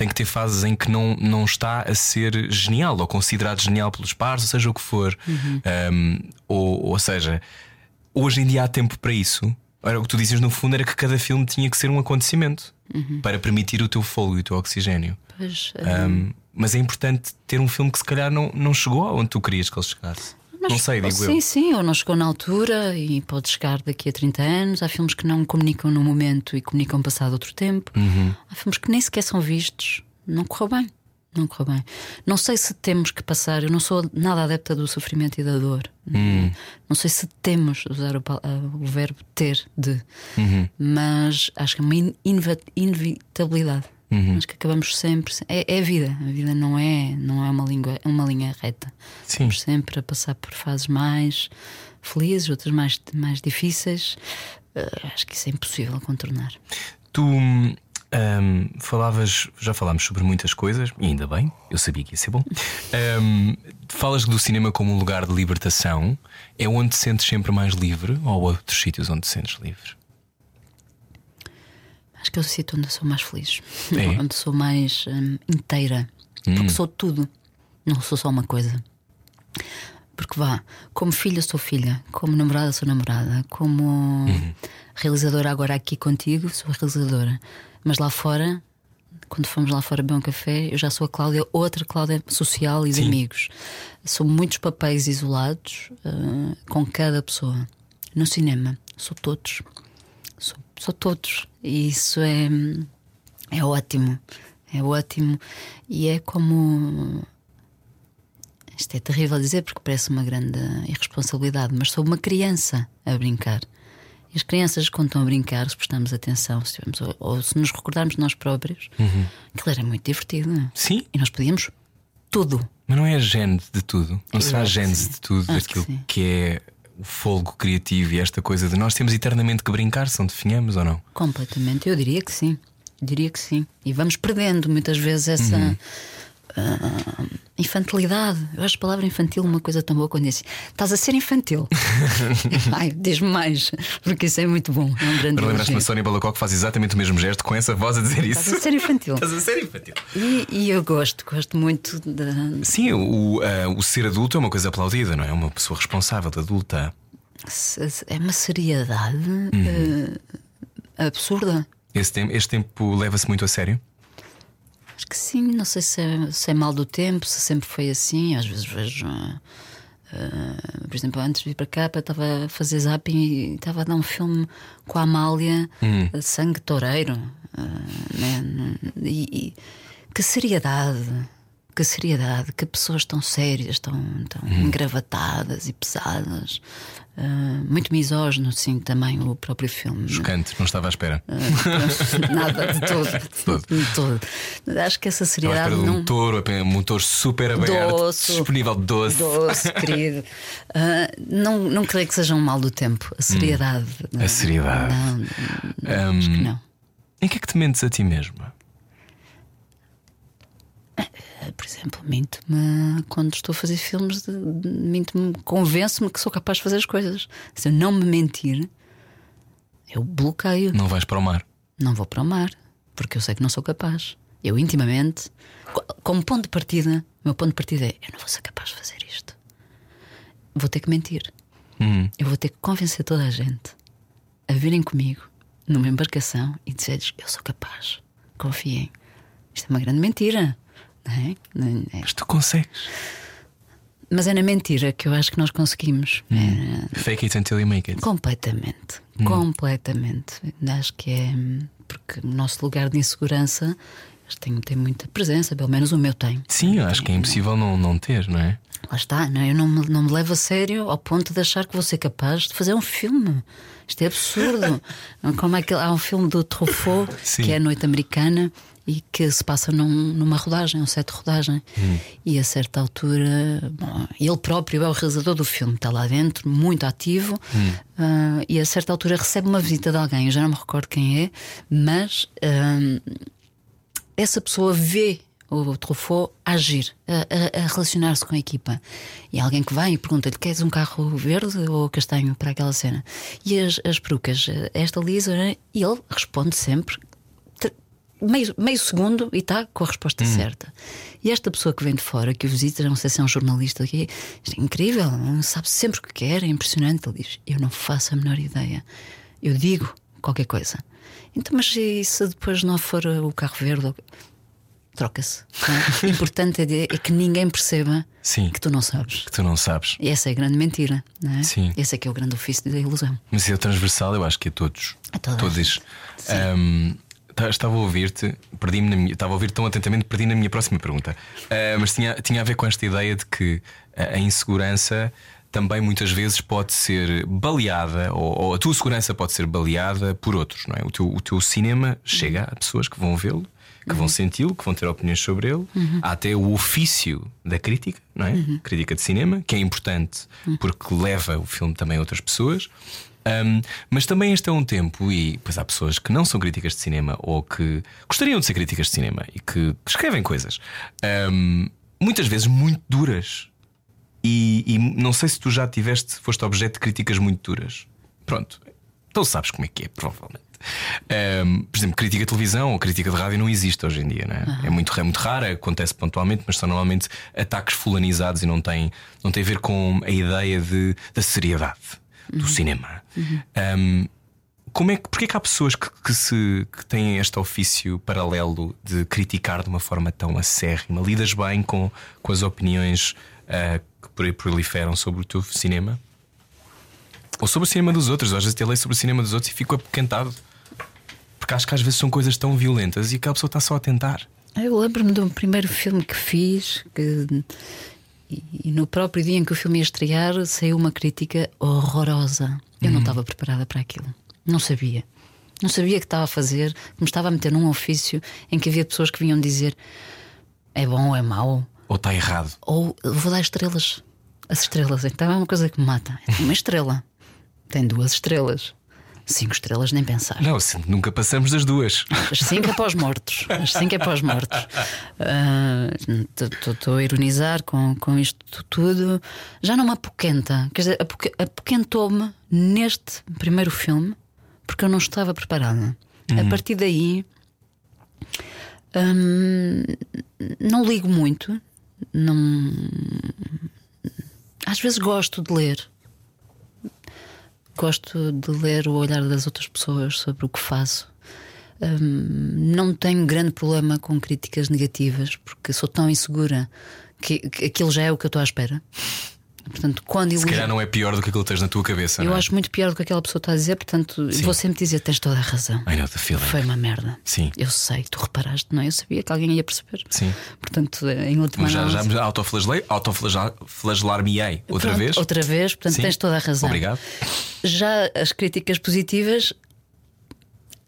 Tem que ter fases em que não, não está a ser genial ou considerado genial pelos pares, ou seja o que for. Uhum. Um, ou, ou seja, hoje em dia há tempo para isso. Ora, o que tu dizias no fundo era que cada filme tinha que ser um acontecimento Uhum. para permitir o teu fogo e o teu oxigênio. Pois, Um, mas é importante ter um filme que se calhar não, não chegou aonde tu querias que ele chegasse. Não sei, digo sim, eu. sim, ou não chegou na altura e pode chegar daqui a 30 anos. Há filmes que não comunicam no momento e comunicam passado outro tempo. Uhum. Há filmes que nem sequer são vistos. Não correu bem. Não correu bem. Não sei se temos que passar. Eu não sou nada adepta do sofrimento e da dor. Hum. Não sei se temos usar o, o verbo ter de. Uhum. Mas acho que é uma inevitabilidade. Uhum. Acho que acabamos sempre. É, é a vida. A vida não é, não é uma, língua, é uma linha reta. Sim. Estamos sempre a passar por fases mais felizes, outras mais, mais difíceis. Eh, acho que isso é impossível contornar. Tu hum, falavas, já falámos sobre muitas coisas, e ainda bem, eu sabia que ia ser bom. Hum, falas do cinema como um lugar de libertação. É onde te sentes sempre mais livre ou outros sítios onde te sentes livre? Acho que é o sítio onde eu sou mais feliz, É? onde sou mais hum, inteira, porque sou tudo, não sou só uma coisa. Por Porque vá, como filha sou filha, como namorada sou namorada, como Uhum. realizadora agora aqui contigo sou realizadora. Mas lá fora, quando fomos lá fora beber um café, eu já sou a Cláudia, outra Cláudia social e de Sim. amigos. São muitos papéis isolados ah, com cada pessoa. No cinema, sou todos. Sou, todos. E isso é, é ótimo. É ótimo. E é como. Isto é terrível dizer porque parece uma grande irresponsabilidade, mas sou uma criança a brincar. E as crianças, quando estão a brincar, se prestarmos atenção, se tivermos, ou, ou se nos recordarmos de nós próprios, aquilo era muito divertido. Sim, E nós podíamos tudo. mas não é a gênese de tudo. Não Eu será a que gênese de tudo Acho que daquilo sim. que é o folgo criativo e esta coisa de nós temos eternamente que brincar, se não definhamos ou não. Completamente, eu diria que sim. Diria que sim. E vamos perdendo muitas vezes essa Uhum. Ah, infantilidade. Eu acho a palavra infantil uma coisa tão boa quando diz estás a ser infantil. Ai, diz-me mais, porque isso é muito bom. É um grande lembraste-me a. Sónia Balacó que faz exatamente o mesmo gesto com essa voz a dizer Estás isso. a ser infantil. Estás a ser infantil. E, e eu gosto, gosto muito da. Sim, o, ah, o ser adulto é uma coisa aplaudida, não é? Uma pessoa responsável, adulta. É uma seriedade Uhum. ah, absurda. Esse tempo, este tempo leva-se muito a sério? Acho que sim, não sei se é, se é mal do tempo, se sempre foi assim. Às vezes vejo. ah, por exemplo, antes de vir para cá, eu estava a fazer zapping e estava a dar um filme com a Amália, ah, Sangue Toureiro. ah, né? E, e que seriedade, que seriedade, que pessoas tão sérias, tão, tão engravatadas e pesadas. Ah, muito misógino, sim, também o próprio filme. Chocante, não estava à espera. Nada de todo. de todo. Acho que essa Estava à seriedade espera de um não. touro, apenas um motor super aberto, Doce. disponível doce. Doce, querido. Ah, não, não creio que seja um mal do tempo. A seriedade. não. A seriedade. Não, acho que não. Em que é que te mentes a ti mesma? Por exemplo, minto-me quando estou a fazer filmes, minto-me, convenço-me que sou capaz de fazer as coisas. Se eu não me mentir, eu bloqueio. Não vais para o mar. Não vou para o mar, porque eu sei que não sou capaz. Eu, intimamente, co- como ponto de partida, o meu ponto de partida é: eu não vou ser capaz de fazer isto. Vou ter que mentir. Hum. Eu vou ter que convencer toda a gente a virem comigo numa embarcação e dizer-lhes: eu sou capaz, confiem. Isto é uma grande mentira. É? É? Mas tu consegues. Mas é na mentira que eu acho que nós conseguimos. É, Fake it until you make it. Completamente, completamente. Acho que é hum, porque o nosso lugar de insegurança tem, tem muita presença, pelo menos o meu tem. Sim, eu acho que é impossível não, não ter, não é? Lá está, não, é? eu não me, não me levo a sério ao ponto de achar que vou ser capaz de fazer um filme. Isto é absurdo. Como é que há um filme do Truffaut Sim. que é a Noite Americana e que se passa num- numa rodagem, um set de rodagem. E a certa altura, bom, ele próprio é o realizador do filme, está lá dentro, muito ativo, ah, e a certa altura recebe uma visita de alguém, eu já não me recordo quem é, mas. ah, essa pessoa vê o Truffaut agir, a, a- a relacionar-se com a equipa. E alguém que vai e pergunta-lhe: queres um carro verde ou castanho para aquela cena? E as, as perucas, esta lisa, né? e ele responde sempre. Meio, meio segundo e está com a resposta certa. E esta pessoa que vem de fora, que o visita, não sei se é um jornalista aqui, é incrível, sabe sempre o que quer, é impressionante. Ele diz: Eu não faço a menor ideia. Eu digo qualquer coisa. Então, mas e se depois não for o carro verde? Troca-se. é? O importante é, é que ninguém perceba Sim. que tu não sabes. Que tu não sabes. E essa é a grande mentira, não é? Sim. Esse é que é o grande ofício da ilusão. Mas isso é transversal, eu acho que a todos. A toda todos. Ahm, tá- estava a ouvir-te, perdi-me na minha. Estava a ouvir tão atentamente, perdi na minha próxima pergunta. Ah, mas tinha, tinha a ver com esta ideia de que a insegurança também muitas vezes pode ser baleada, ou, ou a tua segurança pode ser baleada por outros, não é? O teu, o teu cinema chega a pessoas que vão vê-lo. Que vão senti-lo, que vão ter opiniões sobre ele. Há até o ofício da crítica, não é? Crítica de cinema, que é importante porque leva o filme também a outras pessoas. Um, mas também este é um tempo, e pois há pessoas que não são críticas de cinema ou que gostariam de ser críticas de cinema e que, que escrevem coisas um, muitas vezes muito duras. E, e não sei se tu já tiveste, foste objeto de críticas muito duras. Pronto, então sabes como é que é, provavelmente. Um, por exemplo, crítica de televisão ou crítica de rádio não existe hoje em dia, não é? É, muito, é muito rara, acontece pontualmente, mas são normalmente ataques fulanizados e não tem, não tem a ver com a ideia de, da seriedade do cinema. Um, como é que, porque é que há pessoas que, que se, que têm este ofício paralelo de criticar de uma forma tão acérrima? Lidas bem com, com as opiniões ah, que por aí proliferam sobre o teu cinema? Ou sobre o cinema dos outros? Às vezes eu leio sobre o cinema dos outros e fico apoquentado. Porque acho que às vezes são coisas tão violentas e aquela pessoa está só a tentar. Eu lembro-me do primeiro filme que fiz que, e, no próprio dia em que o filme ia estrear saiu uma crítica horrorosa. Eu não estava preparada para aquilo. Não sabia. Não sabia que estava a fazer, que me estava a meter num ofício em que havia pessoas que vinham dizer é bom ou é mau, Ou está errado. ou vou dar estrelas. As estrelas, então é uma coisa que me mata. Uma estrela tem duas estrelas. Cinco estrelas, nem pensar. Não, assim, nunca passamos das duas. As cinco é para os mortos. As cinco é para os mortos. Estou a ironizar com, com isto tudo. Já não me apoquenta. Quer dizer, apoque- apoquentou-me neste primeiro filme porque eu não estava preparada. A partir daí. hum, não ligo muito. Não. Às vezes gosto de ler. Gosto de ler o olhar das outras pessoas sobre o que faço. Hum, não tenho grande problema com críticas negativas, porque sou tão insegura que, que aquilo já é o que eu estou à espera. Portanto, quando Se elogio- calhar não é pior do que aquilo que tens na tua cabeça. eu é? acho muito pior do que aquela pessoa está a dizer, portanto, vou sempre dizer: tens toda a razão. I know the feeling. Foi uma merda. Sim. Eu sei, tu reparaste, não é? Eu sabia que alguém ia perceber. Sim. Portanto, em última Mas já, já análise- me autoflagelei, autoflagelar-me-ei outra Pronto, vez. Outra vez, portanto, Sim. tens toda a razão. Obrigado. Já as críticas positivas,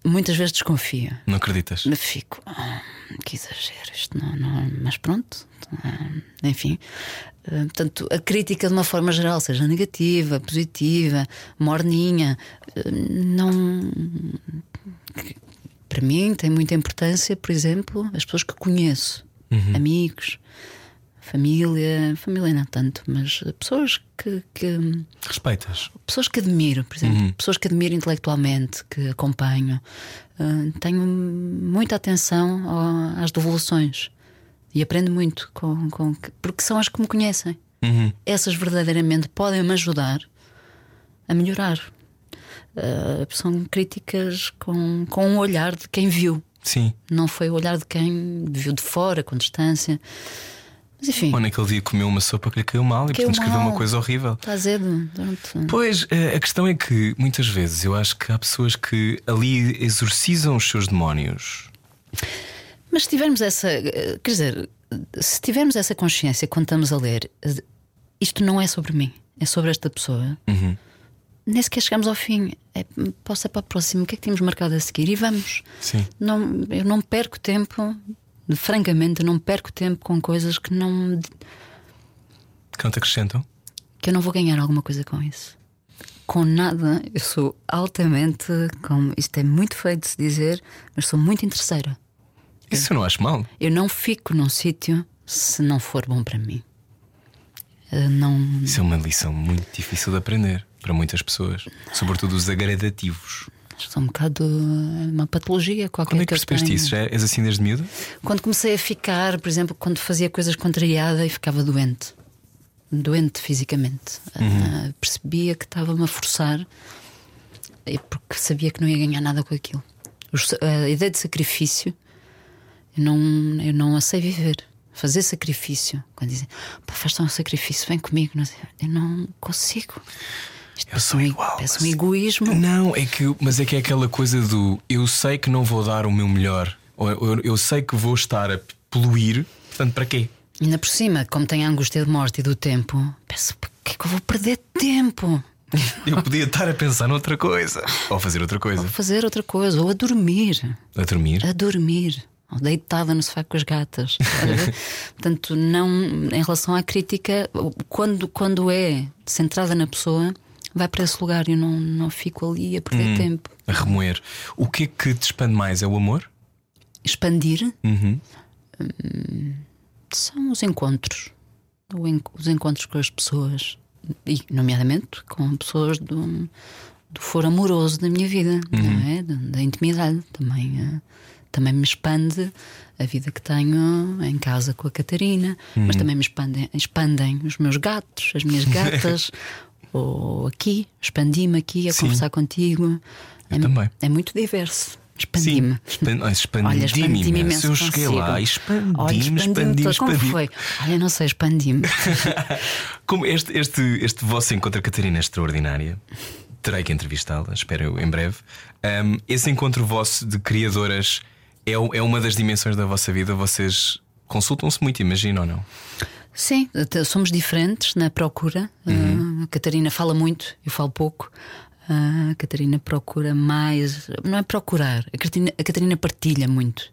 muitas vezes desconfio. Não acreditas? Fico, "Ah, que exagero, isto não, não. Mas pronto, ah, enfim. Ah, Portanto, a crítica de uma forma geral, seja negativa, positiva, morninha, ah, não. Para mim tem muita importância, por exemplo, as pessoas que conheço, amigos, família, família não tanto, mas pessoas que- que Respeitas. pessoas que admiro, por exemplo, pessoas que admiro intelectualmente, que acompanho, uh, tenho muita atenção ao- às devoluções e aprendo muito com, com que- porque são as que me conhecem. Essas verdadeiramente podem me ajudar a melhorar. Uh, são críticas com, com um olhar de quem viu, Sim. não foi o olhar de quem viu de fora, com distância. Mas enfim, Ou naquele dia comeu uma sopa que lhe caiu mal e Caiu portanto escreveu mal. uma coisa horrível. está azedo. Pronto. Pois, eh, a questão é que muitas vezes eu acho que há pessoas que ali exorcizam os seus demónios. Mas se tivermos essa. eh, Quer dizer, se tivermos essa consciência quando estamos a ler, eh, isto não é sobre mim, é sobre esta pessoa. Nem sequer chegamos ao fim. É, posso ir para a próxima, o que é que tínhamos marcado a seguir? E vamos. Sim. Não, eu não perco tempo, francamente, não perco tempo com coisas que não. Que não te acrescentam? que eu não vou ganhar alguma coisa com isso. Com nada, eu sou altamente. Com, isto é muito feio de se dizer, mas sou muito interesseira. Isso eu não acho mal. Eu não fico num sítio se não for bom para mim. Não. Isso é uma lição muito difícil de aprender para muitas pessoas, sobretudo os agradativos. Sou um bocado eh, uma patologia qualquer Quando é que que percebeste isso? Já és assim desde miúdo? Quando comecei a ficar, por exemplo, quando fazia coisas contrariada e ficava doente, doente fisicamente, Uhum. Ah, percebia que estava-me a forçar porque sabia que não ia ganhar nada com aquilo. A ideia de sacrifício, eu não, eu não a sei viver. Fazer sacrifício, quando dizem, faz um sacrifício, vem comigo, eu não consigo. Eu sou um, igual, parece mas- um egoísmo. Não, é que, mas é que é aquela coisa do eu sei que não vou dar o meu melhor, ou eu, eu sei que vou estar a poluir, portanto, para quê? Ainda por cima, como tem a angústia de morte e do tempo, penso, para que é que eu vou perder tempo? Eu podia estar a pensar noutra coisa, ou a fazer outra coisa, Vou fazer outra coisa, ou a dormir. a dormir. A dormir. Ou deitada no sofá com as gatas. Portanto, não, em relação à crítica, quando, quando é centrada na pessoa, vai para esse lugar e eu não, não fico ali a perder tempo. A remoer. O que é que te expande mais? É o amor? Expandir Uhum. hum, são os encontros. Os encontros com as pessoas, e, nomeadamente com pessoas do, do foro amoroso da minha vida, não é? Da, da intimidade também. eh, também me expande a vida que tenho em casa com a Catarina, mas também me expandem, expandem os meus gatos, as minhas gatas, ou aqui, expandi-me aqui a Sim. conversar contigo. Eu é, também. é muito diverso. Expandi-me. Expan- Olha, expandi-me expandi-me imenso. imenso. Eu cheguei consigo. lá, Olha, expandi-me, expandi-me expandi-me, todo. Como expandi-me. foi? Olha, não sei, expandi-me. Como este, este, este vosso encontro, Catarina, é extraordinária. Terei que entrevistá-la, espero eu, em breve. Um, esse encontro vosso de criadoras é, é uma das dimensões da vossa vida. Vocês consultam-se muito, imagino ou não? Sim, somos diferentes na procura. Ah, a Catarina fala muito, eu falo pouco. Ah, a Catarina procura mais. Não é procurar, a Catarina, a Catarina partilha muito.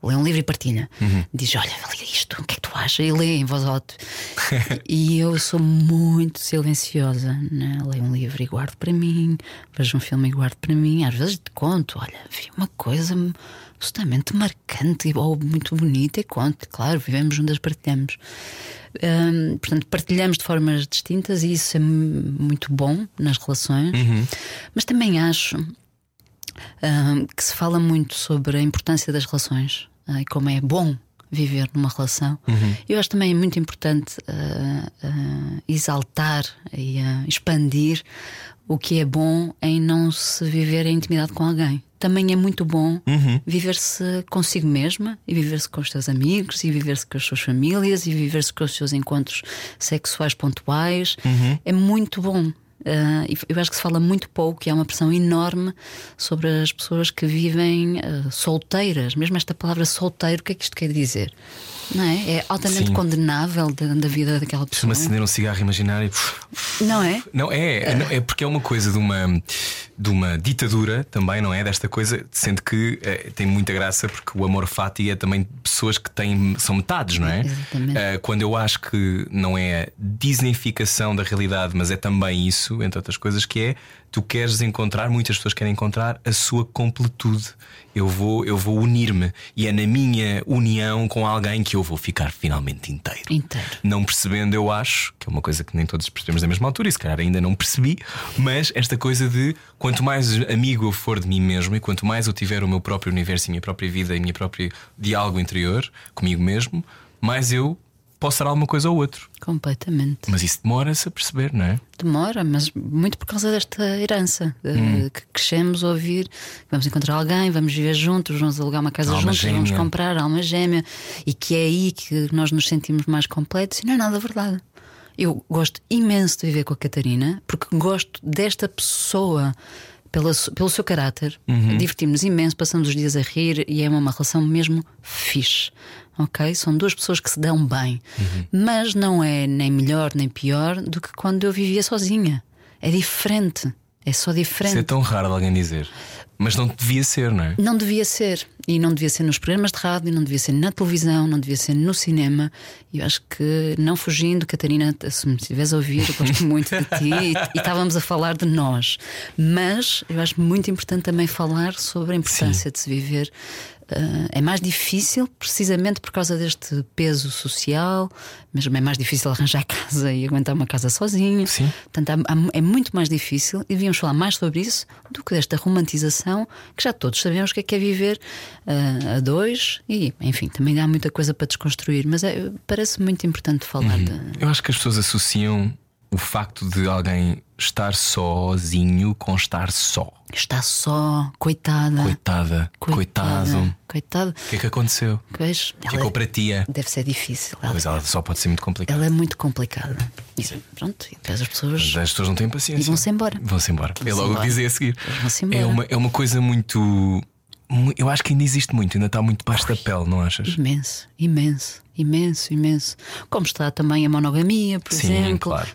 Lê um livro e partilha. Diz: Olha, lê isto, o que é que tu achas? E lê em voz alta. e eu sou muito silenciosa. Né? Leio um livro e guardo para mim, vejo um filme e guardo para mim. Às vezes te conto: Olha, vi uma coisa absolutamente marcante ou muito bonita e conto. Claro, vivemos juntas, partilhamos. Hum, portanto, partilhamos de formas distintas e isso é mu- muito bom nas relações. Mas também acho hum, que se fala muito sobre a importância das relações ah, e como é bom viver numa relação. Eu acho também muito importante ah, ah, exaltar e ah, expandir o que é bom em não se viver em intimidade com alguém. Também é muito bom viver-se consigo mesma e viver-se com os seus amigos e viver-se com as suas famílias e viver-se com os seus encontros sexuais pontuais. É muito bom. E eu acho que se fala muito pouco e há uma pressão enorme sobre as pessoas que vivem ah, solteiras. Mesmo esta palavra solteiro, o que é que isto quer dizer? Não é? É altamente Sim. condenável da, da vida daquela pessoa. Chama-se acender um cigarro imaginário. Não é? Não, é, é, é porque é uma coisa de uma, de uma ditadura também, não é? Desta coisa, sendo que eh, tem muita graça porque o amor fati é também pessoas que têm, são metades, não é? Exatamente. Eh, quando eu acho que não é a disneyficação da realidade, mas é também isso, entre outras coisas, que é tu queres encontrar, muitas pessoas querem encontrar a sua completude. Eu vou, eu vou unir-me e é na minha união com alguém que eu vou ficar finalmente inteiro Inteiro. não percebendo, eu acho, que é uma coisa que nem todos percebemos da mesma altura, e se calhar ainda não percebi, mas esta coisa de quanto mais amigo eu for de mim mesmo e quanto mais eu tiver o meu próprio universo e a minha própria vida e o meu próprio diálogo interior comigo mesmo, mais eu posso dar alguma coisa ao outro. Completamente. Mas isso demora-se a perceber, não é? Demora, mas muito por causa desta herança eh, Hum. que crescemos a ouvir. Vamos encontrar alguém, vamos viver juntos, vamos alugar uma casa Alma juntos, vamos gêmea. comprar alma gêmea e que é aí que nós nos sentimos mais completos e não é nada verdade. Eu gosto imenso de viver com a Catarina porque gosto desta pessoa. Pela, pelo seu caráter, Uhum. divertimos imenso, passamos os dias a rir e é uma relação mesmo fixe. Ok? São duas pessoas que se dão bem, Uhum. mas não é nem melhor nem pior do que quando eu vivia sozinha. É diferente. É só diferente. Isso é tão raro alguém dizer. Mas não devia ser, não é? Não devia ser. E não devia ser nos programas de rádio, não devia ser na televisão, não devia ser no cinema. E eu acho que, não fugindo, Catarina, se me estiveres a ouvir, eu gosto muito de ti e, e estávamos a falar de nós. Mas eu acho muito importante também falar sobre a importância de se viver. Ah, é mais difícil, precisamente por causa deste peso social, mesmo é mais difícil arranjar casa e aguentar uma casa sozinho. Sim. Portanto, há- há- é muito mais difícil e devíamos falar mais sobre isso do que desta romantização que já todos sabemos que é que é viver ah, a dois e, enfim, também há muita coisa para desconstruir, mas é- parece muito importante falar de. Eu acho que as pessoas associam o facto de alguém estar sozinho com estar só. Está só, coitada. Coitada, coitado. Coitado. O que é que aconteceu? Pois, Ficou para tia. deve ser difícil. Ela, Pois ela só pode ser muito complicada. ela é muito complicada. E, pronto, e depois as pessoas. As pessoas não têm paciência. E vão-se embora. Vão-se embora. é Vão-se logo embora. dizer a seguir. Vão-se embora. É uma, é uma coisa muito. mu- Eu acho que ainda existe muito, ainda está muito debaixo da pele, não achas? Imenso, imenso, imenso, imenso. Como está também a monogamia, por Sim, exemplo. claro.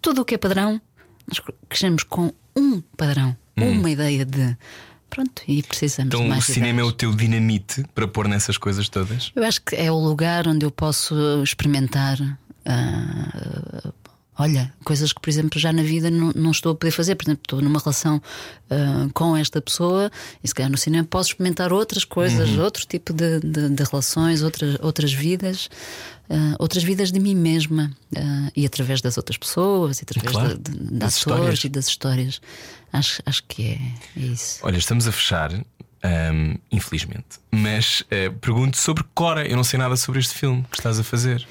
Tudo o que é padrão, nós crescemos com um padrão, uma ideia de. Pronto, e precisamos de Hum. Então o mais cinema é o ideias. teu dinamite para pôr nessas coisas todas? Eu acho que é o lugar onde eu posso experimentar ah, Olha, coisas que, por exemplo, já na vida não, não estou a poder fazer. Por exemplo, estou numa relação uh, com esta pessoa e se calhar no cinema posso experimentar outras coisas, Uhum. outro tipo de, de- de relações, outras, outras vidas, uh, outras vidas de mim mesma uh, e através das outras pessoas, e através Claro, de, de, das histórias. e das histórias. Acho, acho que é, é isso. Olha, estamos a fechar, ahm, infelizmente. Mas eh, pergunto sobre Cora. Eu não sei nada sobre este filme que estás a fazer.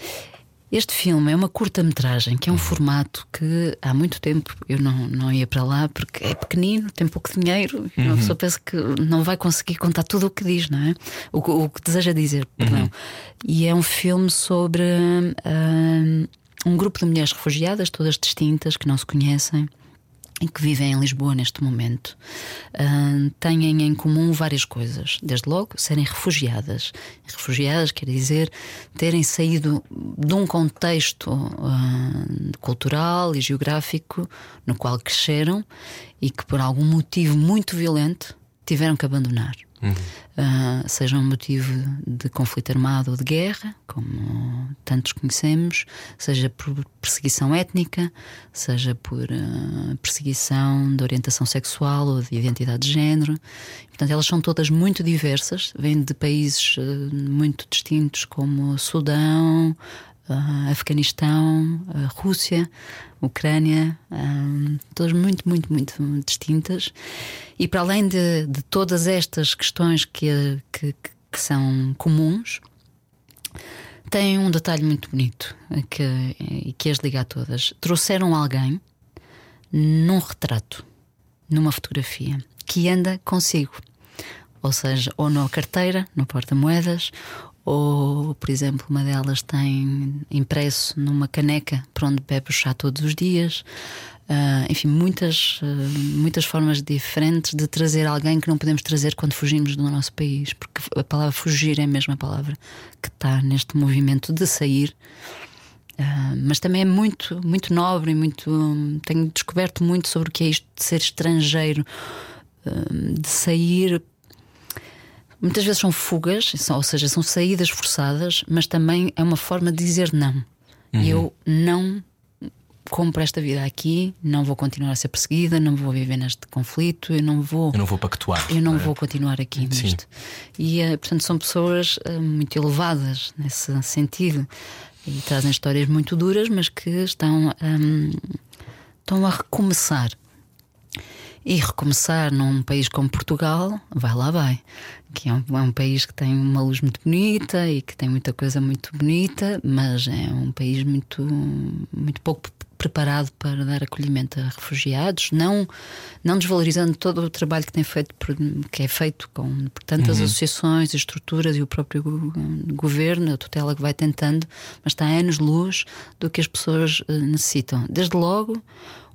Este filme é uma curta-metragem que é um formato que há muito tempo eu não, não ia para lá porque é pequenino, tem pouco dinheiro e uma pessoa pensa que não vai conseguir contar tudo o que diz, não é? O, que- o que deseja dizer, perdão. E é um filme sobre hum, um grupo de mulheres refugiadas, todas distintas, que não se conhecem. E que vivem em Lisboa neste momento, Hum, têm em comum várias coisas. Desde logo, serem refugiadas. Refugiadas quer dizer terem saído de um contexto hum, cultural e geográfico no qual cresceram e que, por algum motivo muito violento, tiveram que abandonar. Ah, seja um motivo de conflito armado ou de guerra, como tantos conhecemos, seja por perseguição étnica, seja por ah, perseguição de orientação sexual ou de identidade de género. Portanto, elas são todas muito diversas, vêm de países ah, muito distintos, como Sudão, ah, Afeganistão, ah, Rússia, Ucrânia, ah, todas muito, muito, muito distintas. E para além de, de todas estas questões que, que, que são comuns, tem um detalhe muito bonito eh, que, que as liga a todas. Trouxeram alguém num retrato, numa fotografia, que anda consigo. Ou seja, ou na carteira, no porta-moedas, ou, por exemplo, uma delas tem impresso numa caneca para onde bebe o chá todos os dias. Ah, enfim, muitas, ah, muitas formas diferentes de trazer alguém que não podemos trazer quando fugimos do nosso país, porque a palavra fugir é a mesma palavra que está neste movimento de sair. Ah, mas também é muito, muito nobre e muito. Tenho descoberto muito sobre o que é isto de ser estrangeiro, de sair. Muitas vezes são fugas, ou seja, são saídas forçadas, mas também é uma forma de dizer não. Eu não compro esta vida aqui, não vou continuar a ser perseguida, não vou viver neste conflito, eu não vou. Eu não vou pactuar. Eu não é? vou continuar aqui Sim. nisto. E, eh, portanto, são pessoas eh, muito elevadas nesse sentido e trazem histórias muito duras, mas que estão, hum, estão a recomeçar. E recomeçar num país como Portugal, vai lá, vai. Que é um, é um país que tem uma luz muito bonita e que tem muita coisa muito bonita, mas é um país muito, muito pouco preparado para dar acolhimento a refugiados, não, não desvalorizando todo o trabalho que, tem feito por- que é feito com por tantas associações e estruturas e o próprio go- governo, a tutela que vai tentando, mas está a anos-luz do que as pessoas eh, necessitam. Desde logo,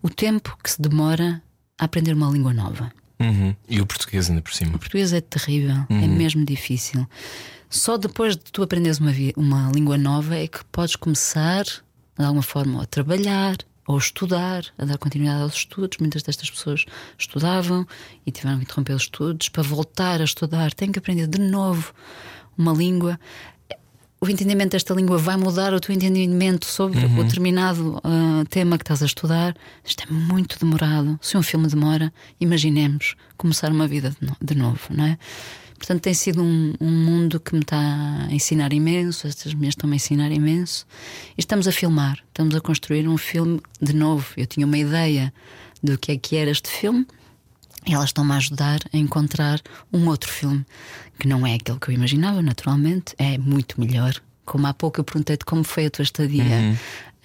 o tempo que se demora a aprender uma língua nova. Uhum. E o português ainda por cima. O português é terrível, é mesmo difícil. Só depois de tu aprenderes uma, uma língua nova é que podes começar, de alguma forma, a trabalhar ou estudar, a dar continuidade aos estudos. Muitas destas pessoas estudavam e tiveram que interromper os estudos para voltar a estudar. Têm que aprender de novo uma língua. O entendimento desta língua vai mudar o teu entendimento sobre o determinado ah, tema que estás a estudar. Isto é muito demorado. Se um filme demora, imaginemos começar uma vida de, no- de novo, não é? Portanto, tem sido um, um mundo que me está a ensinar imenso. Estas mulheres estão-me a ensinar imenso. E estamos a filmar, estamos a construir um filme de novo. Eu tinha uma ideia do que é que era este filme. Elas estão-me a ajudar a encontrar um outro filme que não é aquele que eu imaginava, naturalmente, é muito melhor. Como há pouco eu perguntei-te como foi a tua estadia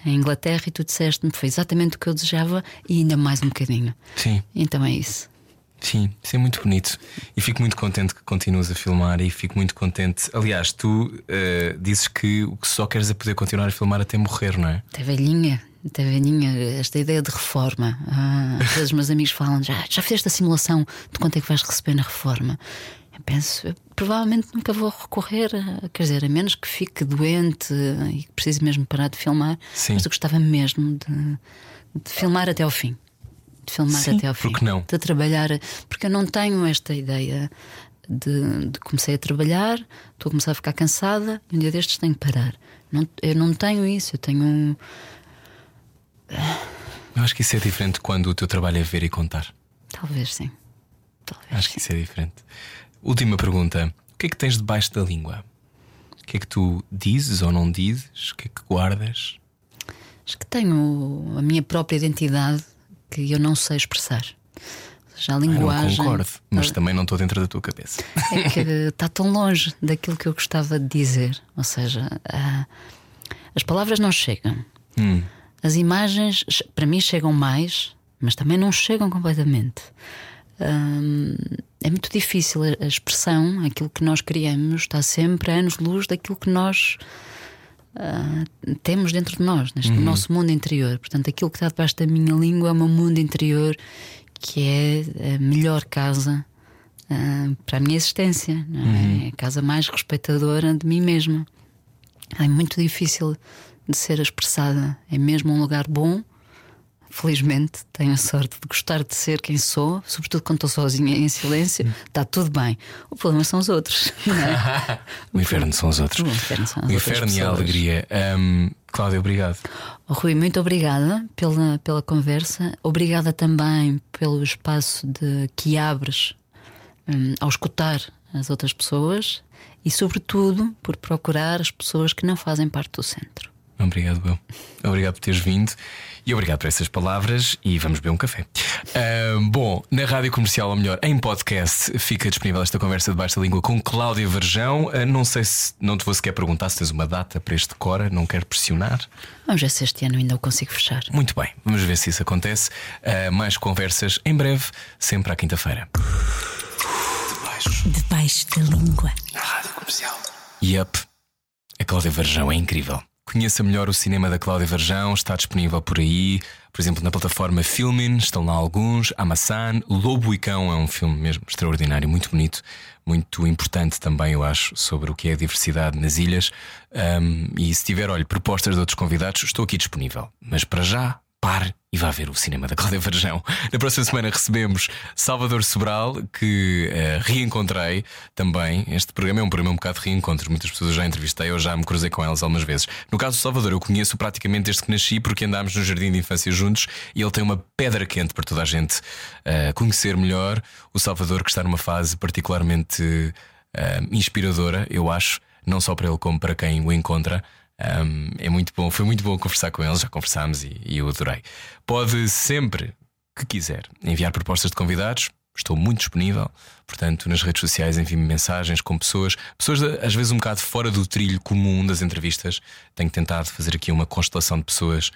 em Inglaterra e tu disseste-me que foi exatamente o que eu desejava e ainda mais um bocadinho. Sim, Então é isso. sim, isso é muito bonito. E fico muito contente que continuas a filmar e fico muito contente. Aliás, tu eh, dizes que o que só queres é poder continuar a filmar até morrer, não é? Até velhinha, até velhinha, esta ideia de reforma. Ah, às vezes os meus amigos falam: já, já fizeste a simulação de quanto é que vais receber na reforma? Eu penso, eu provavelmente nunca vou recorrer, a, quer dizer, a menos que fique doente e que precise mesmo parar de filmar. Sim. Mas eu gostava mesmo de, de filmar até ao fim. De filmar Sim, até ao fim. por que não? De trabalhar, porque eu não tenho esta ideia de, de comecei a trabalhar, estou a começar a ficar cansada um dia destes tenho que parar. Não, eu não tenho isso, eu tenho um- Eu acho que isso é diferente quando o teu trabalho é ver e contar. Talvez sim. Talvez Acho que isso é diferente. Última pergunta: o que é que tens debaixo da língua? O que é que tu dizes ou não dizes? O que é que guardas? Acho que tenho a minha própria identidade que eu não sei expressar. Seja, a Ah, linguagem. concordo, mas também não estou dentro da tua cabeça. É que está tão longe daquilo que eu gostava de dizer. Ou seja, ah, as palavras não chegam. Hum. As imagens, para mim, chegam mais, mas também não chegam completamente. Hum, é muito difícil a expressão, aquilo que nós criamos, está sempre a anos-luz daquilo que nós ah, temos dentro de nós, neste nosso mundo interior. Portanto, aquilo que está debaixo da minha língua é o meu mundo interior, que é a melhor casa ah, para a minha existência, é? É a casa mais respeitadora de mim mesma. É muito difícil de ser expressada. É mesmo um lugar bom. Felizmente tenho a sorte de gostar de ser quem sou, sobretudo quando estou sozinha em silêncio, está tudo bem. O problema são os outros. é? O inferno são os outros. O inferno são O inferno e a alegria. Hum, Cláudia, obrigado. Oh, Rui, muito obrigada pela, pela conversa. Obrigada também pelo espaço de, que abres hum, ao escutar as outras pessoas e, sobretudo, por procurar as pessoas que não fazem parte do centro. Obrigado, eu. Obrigado por teres vindo e obrigado por essas palavras. E vamos beber um café. Ah, bom, na rádio comercial, ou melhor, em podcast, fica disponível esta conversa de baixa língua com Cláudia Verjão. Ah, não sei se não te vou sequer perguntar se tens uma data para este Cora, não quero pressionar. Vamos ver se este ano ainda o consigo fechar. Muito bem, vamos ver se isso acontece. Ah, mais conversas em breve, sempre à quinta-feira. Debaixo da língua. Yup, a Cláudia Varjão é incrível. Conheça melhor o cinema da Cláudia Varjão, está disponível por aí, por exemplo, na plataforma Filmin, estão lá alguns. Amassan, Lobo e Cão é um filme mesmo extraordinário, muito bonito, muito importante também, eu acho, sobre o que é a diversidade nas ilhas. Um, e se tiver, olha, propostas de outros convidados, estou aqui disponível. Mas para já, pare e vá ver o cinema da Cláudia Varjão. Na próxima semana recebemos Salvador Sobral, que eh, reencontrei também. Este programa é um programa um bocado de reencontros. Muitas pessoas eu já entrevistei ou já me cruzei com elas algumas vezes. No caso do Salvador, eu conheço praticamente desde que nasci, porque andámos no jardim de infância juntos e ele tem uma pedra quente para toda a gente eh, conhecer melhor. O Salvador, que está numa fase particularmente eh, inspiradora, eu acho, não só para ele como para quem o encontra. Um, é muito bom, foi muito bom conversar com eles, já conversámos e, e eu adorei. Pode sempre que quiser enviar propostas de convidados, estou muito disponível. Portanto, nas redes sociais envie-me mensagens com pessoas, pessoas às vezes um bocado fora do trilho comum das entrevistas. Tenho tentado fazer aqui uma constelação de pessoas.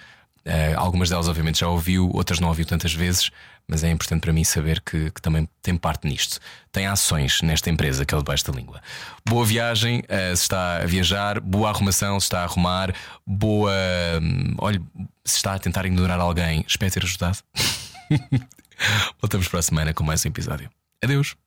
Uh, algumas delas, obviamente, já ouviu, outras não ouviu tantas vezes, mas é importante para mim saber que, que também tem parte nisto. Tem ações nesta empresa que é o Debaixo da Língua. Boa viagem, uh, se está a viajar, boa arrumação, se está a arrumar, boa. Hum, olha, se está a tentar ignorar alguém, espero ter ajudado. Voltamos para a semana com mais um episódio. Adeus.